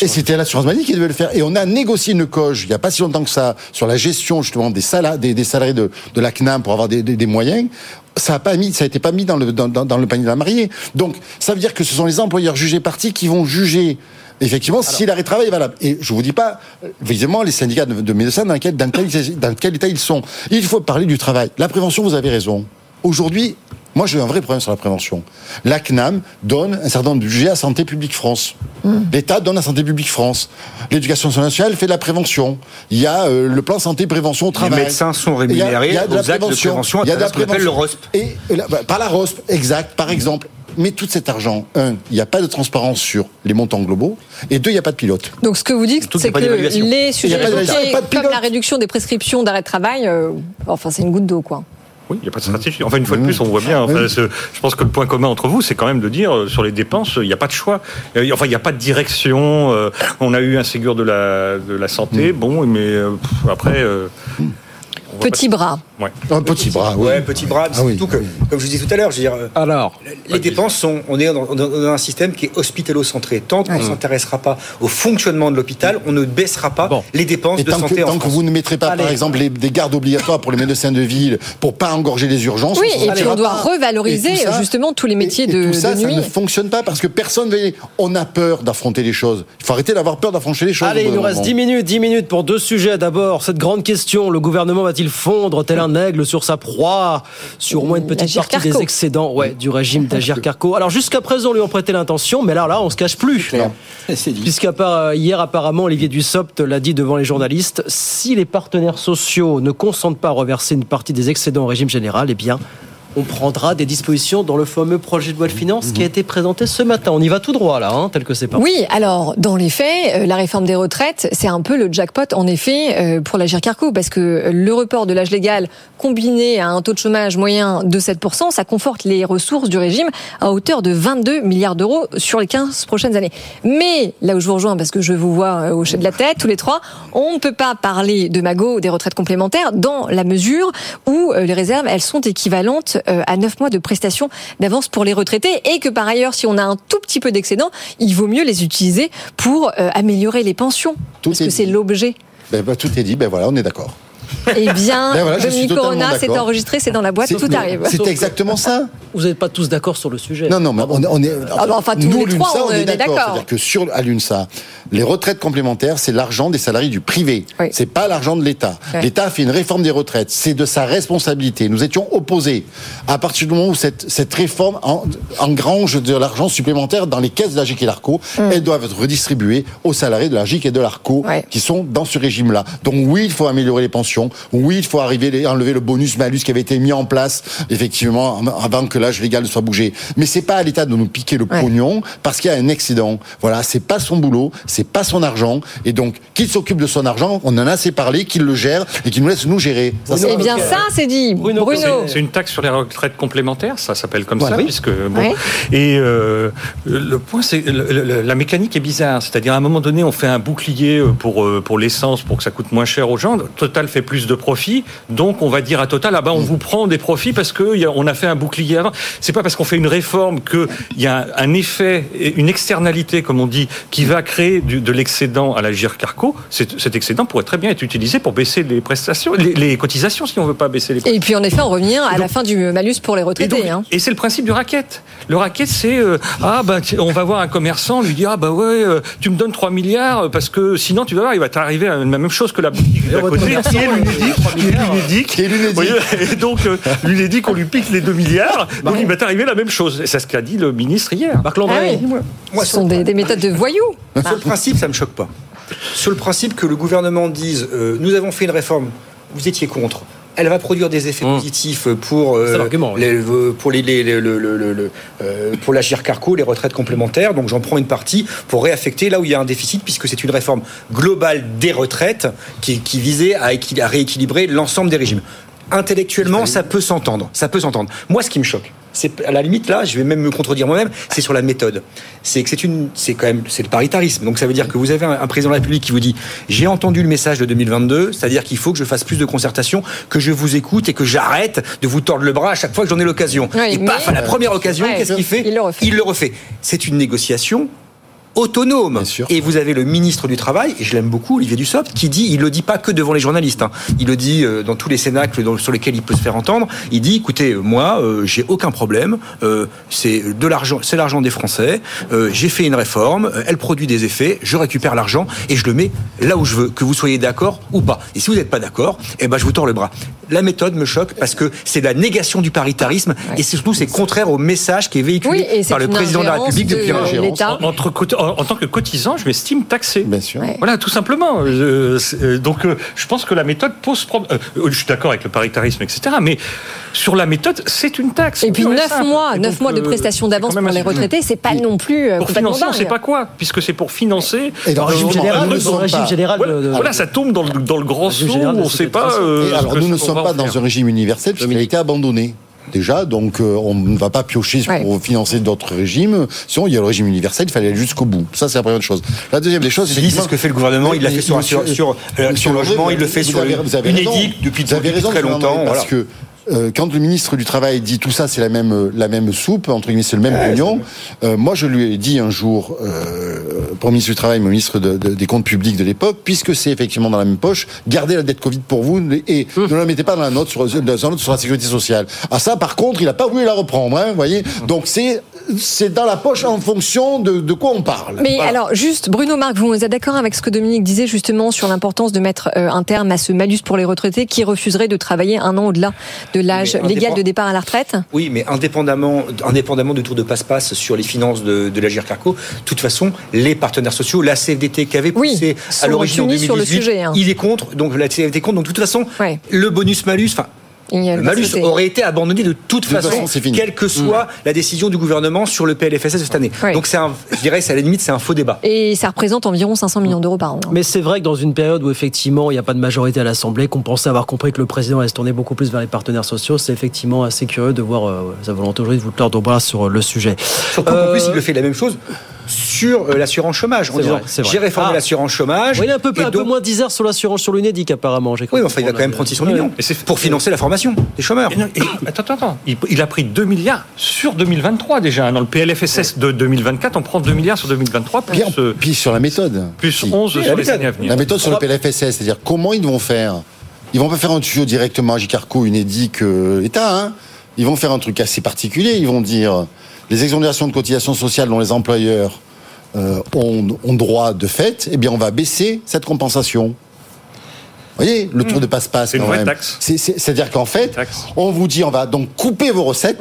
et c'était l'assurance maladie qui devait le faire. Et on a négocié une coge, il n'y a pas si longtemps que ça, sur la gestion justement des, salariés, des, salariés de, de la CNAM pour avoir des, des, moyens. Ça a pas mis, ça a été pas mis dans le, dans, dans le panier de la mariée. Donc, ça veut dire que ce sont les employeurs jugés partis qui vont juger effectivement, si l'arrêt de travail est valable. Et je vous dis pas, évidemment, les syndicats de, médecins, dans quel, dans, quel, dans quel état ils sont. Il faut parler du travail. La prévention, vous avez raison. Aujourd'hui, moi, j'ai un vrai problème sur la prévention. La CNAM donne un certain nombre de budgets à Santé publique France. Hmm. L'État donne à Santé publique France. L'éducation nationale fait de la prévention. Il y a euh, le plan santé prévention au travail. Les médecins sont rémunérés il y a, de la prévention. Il y a de la prévention. le ROSP. Et, bah, par la ROSP, exact, par exemple. Mais tout cet argent, un, il n'y a pas de transparence sur les montants globaux, et deux, il n'y a pas de pilote. Donc ce que vous dites, c'est que les sujets comme la réduction des prescriptions d'arrêt de travail, euh, enfin c'est une goutte d'eau, quoi. Oui, il n'y a pas de stratégie. Enfin, une fois de plus, on voit bien. je pense que le point commun entre vous, c'est quand même de dire euh, sur les dépenses, il n'y a pas de choix. Euh, enfin, il n'y a pas de direction. Euh, on a eu un Ségur de la, de la santé, mm. bon, mais après. Petit bras. Ouais. Un petit bras, oui. Ouais, petit bras. Ah surtout que, comme je vous disais tout à l'heure, je veux dire, Alors, les dépenses sont, on est dans, un système qui est hospitalo-centré. Tant qu'on ne s'intéressera pas au fonctionnement de l'hôpital, on ne baissera pas les dépenses de santé en Tant que vous ne mettrez pas, par exemple, des gardes obligatoires pour les médecins de ville, pour pas engorger les urgences. Oui, et puis on doit revaloriser justement tous les métiers de, tout ça, nuit. Ça ne fonctionne pas parce que personne veut. On a peur d'affronter les choses. Il faut arrêter d'avoir peur d'affronter les choses. Allez, il nous reste 10 minutes, 10 minutes pour deux sujets. D'abord, cette grande question le gouvernement va-t-il fondre tel un aigle sur sa proie, sur au moins une petite partie des excédents ouais, du régime d'Agir Carco. Alors jusqu'à présent, on lui en prêtait l'intention, mais là, là, on se cache plus. Puisqu'à part hier, apparemment, Olivier Dussopt l'a dit devant les journalistes, si les partenaires sociaux ne consentent pas à reverser une partie des excédents au régime général, eh bien, on prendra des dispositions dans le fameux projet de loi de finances qui a été présenté ce matin. On y va tout droit là, hein, tel que c'est pas. Oui, alors dans les faits, euh, la réforme des retraites, c'est un peu le jackpot en effet euh, pour l'agir Carco parce que le report de l'âge légal combiné à un taux de chômage moyen de 7%, ça conforte les ressources du régime à hauteur de 22 milliards d'euros sur les 15 prochaines années. Mais là où je vous rejoins, parce que je vous vois euh, au chef de la tête, tous les trois, on ne peut pas parler de Magot des retraites complémentaires dans la mesure où les réserves, elles sont équivalentes euh, à 9 mois de prestations d'avance pour les retraités et que par ailleurs, si on a un tout petit peu d'excédent, il vaut mieux les utiliser pour euh, améliorer les pensions. Tout parce que c'est l'objet. Ben, ben, tout est dit, ben voilà, on est d'accord. <laughs> Eh bien, ben Dominique Corona, c'est enregistré, c'est dans la boîte, tout arrive. C'est exactement ça. Vous n'êtes pas tous d'accord sur le sujet. Non, non, mais on, est. Ah bah, enfin, tous nous, les trois, on, est d'accord. C'est-à-dire que sur à l'UNSA, les retraites complémentaires, c'est l'argent des salariés du privé. Oui. C'est pas l'argent de l'État. L'État a fait une réforme des retraites. C'est de sa responsabilité. Nous étions opposés. À partir du moment où cette, cette réforme engrange de l'argent supplémentaire dans les caisses de la GIC et l'ARCO, mm. elles doivent être redistribuées aux salariés de la GIC et de l'ARCO qui sont dans ce régime-là. Donc oui, il faut améliorer les pensions. Oui, il faut arriver à enlever le bonus-malus qui avait été mis en place, effectivement, avant que l'âge légal ne soit bougé. Mais c'est pas à l'État de nous piquer le pognon parce qu'il y a un excédent. Voilà, c'est pas son boulot, c'est pas son argent. Et donc, qu'il s'occupe de son argent, on en a assez parlé, qu'il le gère et qu'il nous laisse nous gérer. Eh bien, ça, c'est dit. Bruno. C'est une taxe sur les retraites complémentaires, ça s'appelle comme ça, puisque bon. Et euh, le point, c'est la mécanique est bizarre. C'est-à-dire, à un moment donné, on fait un bouclier pour euh, pour l'essence pour que ça coûte moins cher aux gens. Total fait plus de profit, donc on va dire à Total, ah ben on vous prend des profits parce que on a fait un bouclier avant. C'est pas parce qu'on fait une réforme qu'il y a un effet, une externalité, comme on dit, qui va créer de l'excédent à la Carco. Cet excédent pourrait très bien être utilisé pour baisser les prestations, les, cotisations si on veut pas baisser les Et puis en effet, on revient à la fin du malus pour les retraités. Hein. Et, c'est le principe du racket. Le racket, c'est euh, ah ben on va voir un commerçant, lui dire ah bah ouais, euh, tu me donnes 3 milliards parce que sinon tu vas voir, il va t'arriver à la même chose que la boutique côté. Qui est l'Unédic, et donc l'Unédic, on lui pique les 2 milliards, donc il va t'arriver la même chose. C'est ce qu'a dit le ministre hier. Marc Landry. Ah moi, ce sont des, méthodes de voyous. Sur le principe, ça me choque pas. Sur le principe que le gouvernement dise euh, nous avons fait une réforme, vous étiez contre elle va produire des effets mmh. positifs pour euh, les, euh, pour les, les, le, pour l'agir carco, les retraites complémentaires. Donc j'en prends une partie pour réaffecter là où il y a un déficit, puisque c'est une réforme globale des retraites qui, qui visait à, à rééquilibrer l'ensemble des régimes intellectuellement, ça peut s'entendre. Ça peut s'entendre. Moi, ce qui me choque, c'est à la limite là, je vais même me contredire moi-même, c'est sur la méthode. C'est que c'est une, c'est quand même, c'est le paritarisme. Donc ça veut dire que vous avez un, président de la République qui vous dit, j'ai entendu le message de 2022, c'est-à-dire qu'il faut que je fasse plus de concertation, que je vous écoute et que j'arrête de vous tordre le bras à chaque fois que j'en ai l'occasion. et paf, à la première occasion, qu'est-ce qu'il fait Il le refait. Il le refait. C'est une négociation autonome. Et vous avez le ministre du Travail, et je l'aime beaucoup, Olivier Dussopt, qui dit, il le dit pas que devant les journalistes, hein. il le dit euh, dans tous les cénacles dans- sur lesquels il peut se faire entendre. Il dit, écoutez, euh, moi, euh, j'ai aucun problème, euh, c'est de l'argent, c'est l'argent des Français. euh, j'ai fait une réforme, euh, elle produit des effets, je récupère l'argent et je le mets là où je veux, que vous soyez d'accord ou pas. Et si vous n'êtes pas d'accord, eh ben je vous tords le bras. La méthode me choque parce que c'est la négation du paritarisme et surtout c'est contraire au message qui est véhiculé Oui, et c'est par le président de la République de depuis. En, entre en- en tant que cotisant, je m'estime taxé. Bien sûr. Voilà, tout simplement. Euh, euh, donc, euh, je pense que la méthode pose problème. Euh, je suis d'accord avec le paritarisme, etc. Mais sur la méthode, c'est une taxe. Et puis pure 9 simple. mois, Et 9 donc, mois de prestations d'avance pour les retraités, c'est pas non plus Pour financer, on ne sait pas quoi, puisque c'est pour financer. Et dans le régime général, le- régime général Voilà, de- de- voilà, ça tombe dans le, dans le grand régime saut, on ne sait pas. euh, alors, nous ne sommes pas dans un régime universel puisqu'il a été abandonné. Déjà, donc euh, on ne va pas piocher pour financer d'autres régimes. Sinon, il y a le régime universel, il fallait aller jusqu'au bout. Ça, c'est la première chose. La deuxième des choses, c'est ce que fait le gouvernement, il l'a fait sur, sur, sur, euh, sur logement, il le fait sur une depuis, vous avez depuis raison, très longtemps. Parce voilà. que euh, quand le ministre du Travail dit tout ça, c'est la même, la même soupe, entre guillemets, c'est le même oignon. Euh, moi, je lui ai dit un jour, euh, pour le ministre du Travail, au ministre de- de- des Comptes publics de l'époque, puisque c'est effectivement dans la même poche, gardez la dette Covid pour vous et ne la mettez pas dans la note sur, dans la note sur la sécurité sociale. Ah ça, par contre, il n'a pas voulu la reprendre, hein, vous voyez. Donc c'est c'est dans la poche en fonction de, de quoi on parle. Mais Voilà. alors, juste, Bruno Marc, vous êtes d'accord avec ce que Dominique disait justement sur l'importance de mettre euh, un terme à ce malus pour les retraités qui refuseraient de travailler un an au-delà de l'âge légal de départ à la retraite? Oui, mais indépendamment, indépendamment du tour de passe-passe sur les finances de, de l'Agir Carco, de toute façon, les partenaires sociaux, la CFDT qui avait poussé sont à l'origine en unis 2018, sur le sujet, hein. il est contre, donc la CFDT est contre, donc de toute façon, le bonus-malus, enfin, le malus aurait été abandonné de toute De façon, quelle que soit la décision du gouvernement sur le PLFSS de cette année. Donc c'est un, je dirais, c'est à la limite, c'est un faux débat. Et ça représente environ 500 millions d'euros par an. Mais c'est vrai que dans une période où effectivement il n'y a pas de majorité à l'Assemblée, qu'on pensait avoir compris que le président allait se tourner beaucoup plus vers les partenaires sociaux, c'est effectivement assez curieux de voir euh, sa volonté aujourd'hui de vous tordre au bras sur euh, le sujet. Surtout qu'en plus, il le fait la même chose sur euh, l'assurance chômage. En disant, j'ai réformé Ah. l'assurance chômage. Oui, il est un peu, un peu donc- moins 10 heures sur l'assurance sur l'UNEDIC apparemment. j'ai cru Oui, mais enfin, il va quand même prendre 600 millions pour financer la formation des chômeurs. Et non, et- <coughs> attends, attends, attends. Il, il a pris 2 milliards sur 2023 déjà. hein. Dans le PLFSS de 2024, on prend 2 milliards sur 2023 plus, Puis, euh, puis sur la méthode. plus 11 Si. sur les années à venir. La méthode sur le PLFSS, c'est-à-dire comment ils vont faire Ils vont pas faire un tuyau directement à Jicarco, Unédic, euh, État. Hein ils vont faire un truc assez particulier. Ils vont dire les exonérations de cotisations sociales dont les employeurs euh, ont, ont droit de fait, eh bien on va baisser cette compensation. Vous voyez, le tour de passe-passe. C'est une vraie même. taxe. C'est- c'est- C'est-à-dire qu'en fait, on vous dit on va donc couper vos recettes.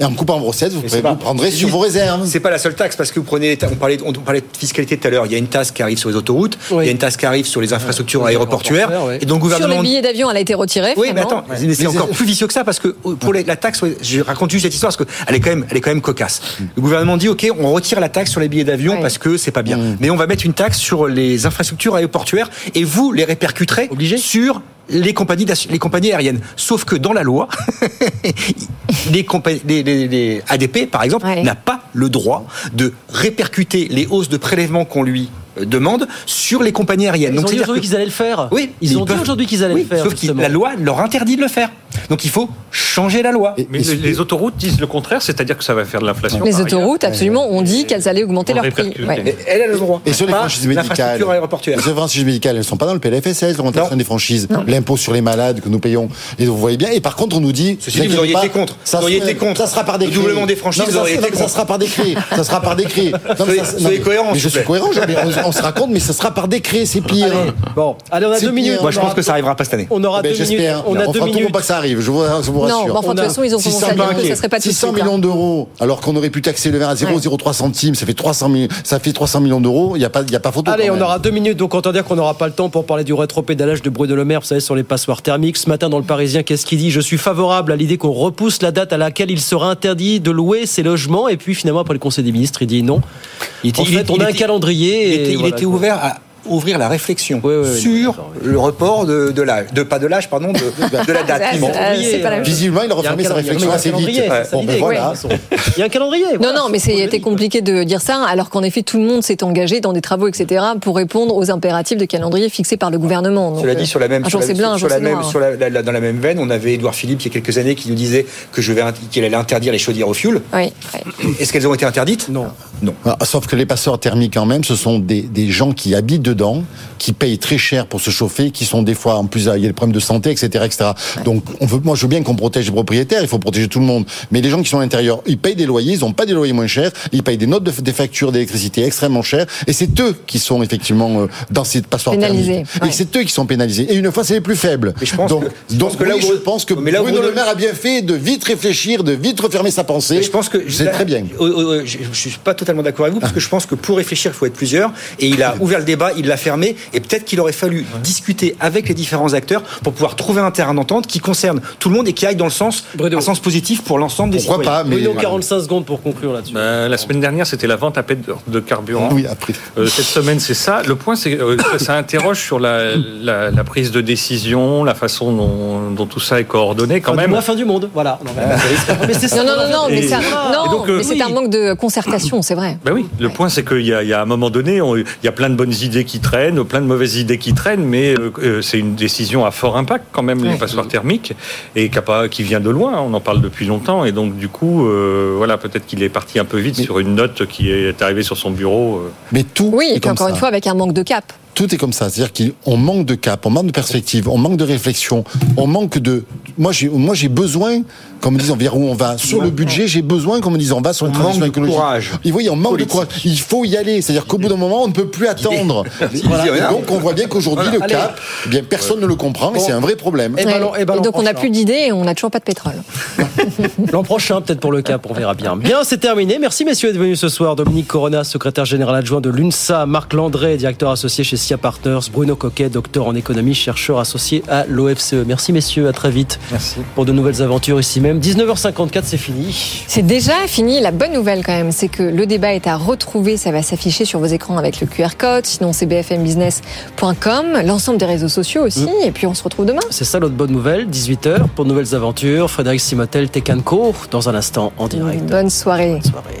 Et en coupant vos recettes, vous, c'est vous pas- prendrez sur vos réserves. C'est pas la seule taxe parce que vous prenez, on parlait, on parlait de fiscalité tout à l'heure. Il y a une taxe qui arrive sur les autoroutes, il y a une taxe qui arrive sur les infrastructures aéroportuaires. Et donc le Sur gouvernement. les billets d'avion, elle a été retirée. Oui, mais attends, c'est encore plus vicieux que ça parce que euh, pour les- la taxe, je raconte juste cette histoire parce qu'elle est quand même, elle est quand même cocasse. Le gouvernement dit, ok, on retire la taxe sur les billets d'avion parce que c'est pas bien, mais on va mettre une taxe sur les infrastructures aéroportuaires et vous les répercuterez sur les compagnies, d'ass- les compagnies aériennes. Sauf que dans la loi, <laughs> les, compagnies, les, les- les ADP, par exemple, n'a pas le droit de répercuter les hausses de prélèvements qu'on lui euh, demande sur les compagnies aériennes. Ils ont dit aujourd'hui qu'ils allaient le faire. Oui, Ils ont dit peuvent- aujourd'hui qu'ils allaient Oui, le faire. Sauf que la loi leur interdit de le faire. Donc il faut changer la loi. Mais les, les autoroutes disent le contraire, c'est-à-dire que ça va faire de l'inflation. Les ailleurs. autoroutes, absolument, ont dit qu'elles allaient augmenter On leur prix. Ouais. Elle a le droit. Et sur les franchises médicales, les franchises médicales, elles ne sont pas dans le PLFSS, l'augmentation des franchises, l'impôt sur les malades que nous payons. Et vous voyez bien. Et par contre, on nous dit. Ceci dit, vous auriez été contre. Ça, Vous auriez sera- été contre. Ça sera par Le décret. doublement des franchises, Non, vous ça, auriez été ça sera par décret. Ça sera par décret. <laughs> Non, mais ça- cohérent, Mais je suis cohérent. On, on se raconte, mais ça sera par décret. C'est pire. Bon, allez, on a deux minutes. Moi, je On pense que ça arrivera pas cette année. On aura Eh ben, deux minutes. J'espère. On a on deux minutes. pas que ça arrive. Je vous, je vous rassure. Non, mais enfin, de toute façon, ils ont commencé à 600 dire que millions- ça serait pas tout de 600 suite, là. millions d'euros, alors qu'on aurait pu taxer le vin à 0,03 centimes, ça fait 300 millions, ça fait 300 millions d'euros. Il y a pas, il y a pas photo. Allez, on même. aura deux minutes, donc autant dire qu'on n'aura pas le temps pour parler du rétropédalage de Bruno Le Maire, vous savez, sur les passoires thermiques. Ce matin, dans le Parisien, qu'est-ce qu'il dit? Je suis favorable à l'idée qu'on repousse la date à laquelle il sera interdit de louer ces logements. Et puis finalement, après le Conseil des ministres, il dit non. Il en il fait, on il a un calendrier. Il et était, il voilà, était ouvert à ouvrir la réflexion sur le report de, de l'âge, de pas de l'âge, pardon, de, de la date. <laughs> Visiblement, il a refermé sa réflexion assez vite. Il y a un calendrier. Non, non, mais c'était compliqué de dire ça, alors qu'en effet, tout le monde s'est engagé dans des travaux, etc., pour répondre aux impératifs de calendrier fixés par le gouvernement. Cela dit, sur la même, dans la même veine, on avait Édouard Philippe il y a quelques années qui nous disait que je vais qu'il allait interdire les chaudières au fioul. Oui, Est-ce qu'elles ont été interdites? Non. Non. Ah, Sauf que les passeurs thermiques, quand même, ce sont des, des gens qui habitent dedans, qui payent très cher pour se chauffer, qui sont des fois, en plus, il y a des problèmes de santé, etc., etc. Donc, on veut, moi, je veux bien qu'on protège les propriétaires, il faut protéger tout le monde. Mais les gens qui sont à l'intérieur, ils payent des loyers, ils n'ont pas des loyers moins chers, ils payent des notes de, des factures d'électricité extrêmement chères, et c'est eux qui sont effectivement euh, dans ces passoires Pénalisés, ouais. Et c'est eux qui sont pénalisés. Et une fois, c'est les plus faibles. je pense donc, que- je donc pense que là oui, où- je pense que mais là où Bruno Le Maire a bien fait de vite réfléchir, de vite refermer sa pensée. Mais je pense que c'est très bien. euh, euh, Je ne suis pas totalement d'accord avec vous parce que je pense que pour réfléchir, il faut être plusieurs. Et il a ouvert le débat, il l'a fermé. Et peut-être qu'il aurait fallu discuter avec les différents acteurs pour pouvoir trouver un terrain d'entente qui concerne tout le monde et qui aille dans le sens, un sens positif pour l'ensemble des citoyens. Bruno, 45 secondes pour conclure là-dessus. Ben, la semaine dernière, c'était la vente à peine de, carburant. Oui, après. Euh, cette semaine, c'est ça. Le point, c'est euh, que ça interroge sur la, la- la prise de décision, la façon dont, dont tout ça est coordonné quand Fin même. mois, fin du monde. Voilà. Non, mais- mais c'est ça. Non, non, non, non, mais, euh, mais c'est oui. un manque de concertation, c'est vrai. Ben oui, le point c'est qu'il y, a- il y a un moment donné, on- il y a plein de bonnes idées qui traînent, plein de mauvaises idées qui traînent, mais euh, euh, c'est une décision à fort impact quand même, les passoires thermiques, et qui, qui vient de loin, on en parle depuis longtemps, et donc du coup, euh, voilà, peut-être qu'il est parti un peu vite sur une note qui est arrivée sur son bureau. Mais tout Oui, est et puis encore ça. une fois, avec un manque de cap. Tout est comme ça, c'est-à-dire qu'on manque de cap, on manque de perspective, on manque de réflexion, on manque de. Moi, j'ai, moi, j'ai besoin, qu'on me dise vers où on va. Sur le budget, j'ai besoin qu'on me dise on va sur une On transition manque de écologique. courage. Et on manque Politique. de courage. Il faut y aller. C'est-à-dire qu'au bout d'un moment, on ne peut plus attendre. <laughs> Voilà. Et donc, on voit bien qu'aujourd'hui, Voilà. le cap, eh bien, personne ne le comprend, et Bon. c'est un vrai problème. Et ballon- et donc on n'a plus d'idées et on n'a toujours pas de pétrole. <laughs> L'an prochain, peut-être pour le cap, on verra bien. Bien, c'est terminé. Merci messieurs d'être venus ce soir. Dominique Corona, secrétaire général adjoint de l'UNSA, Marc Landré, directeur associé chez SIA Partners, Bruno Coquet, docteur en économie, chercheur associé à l'OFCE. Merci messieurs, à très vite. Merci. Pour de nouvelles aventures ici même. 19h54, c'est fini. C'est déjà fini. La bonne nouvelle quand même, c'est que le débat est à retrouver. Ça va s'afficher sur vos écrans avec le QR code. Sinon, c'est bfmbusiness.com, l'ensemble des réseaux sociaux aussi. Et puis on se retrouve demain. C'est ça l'autre bonne nouvelle. 18h pour de nouvelles aventures. Frédéric Simotel, Tecanco, dans un instant en direct. Bonne soirée. Bonne soirée.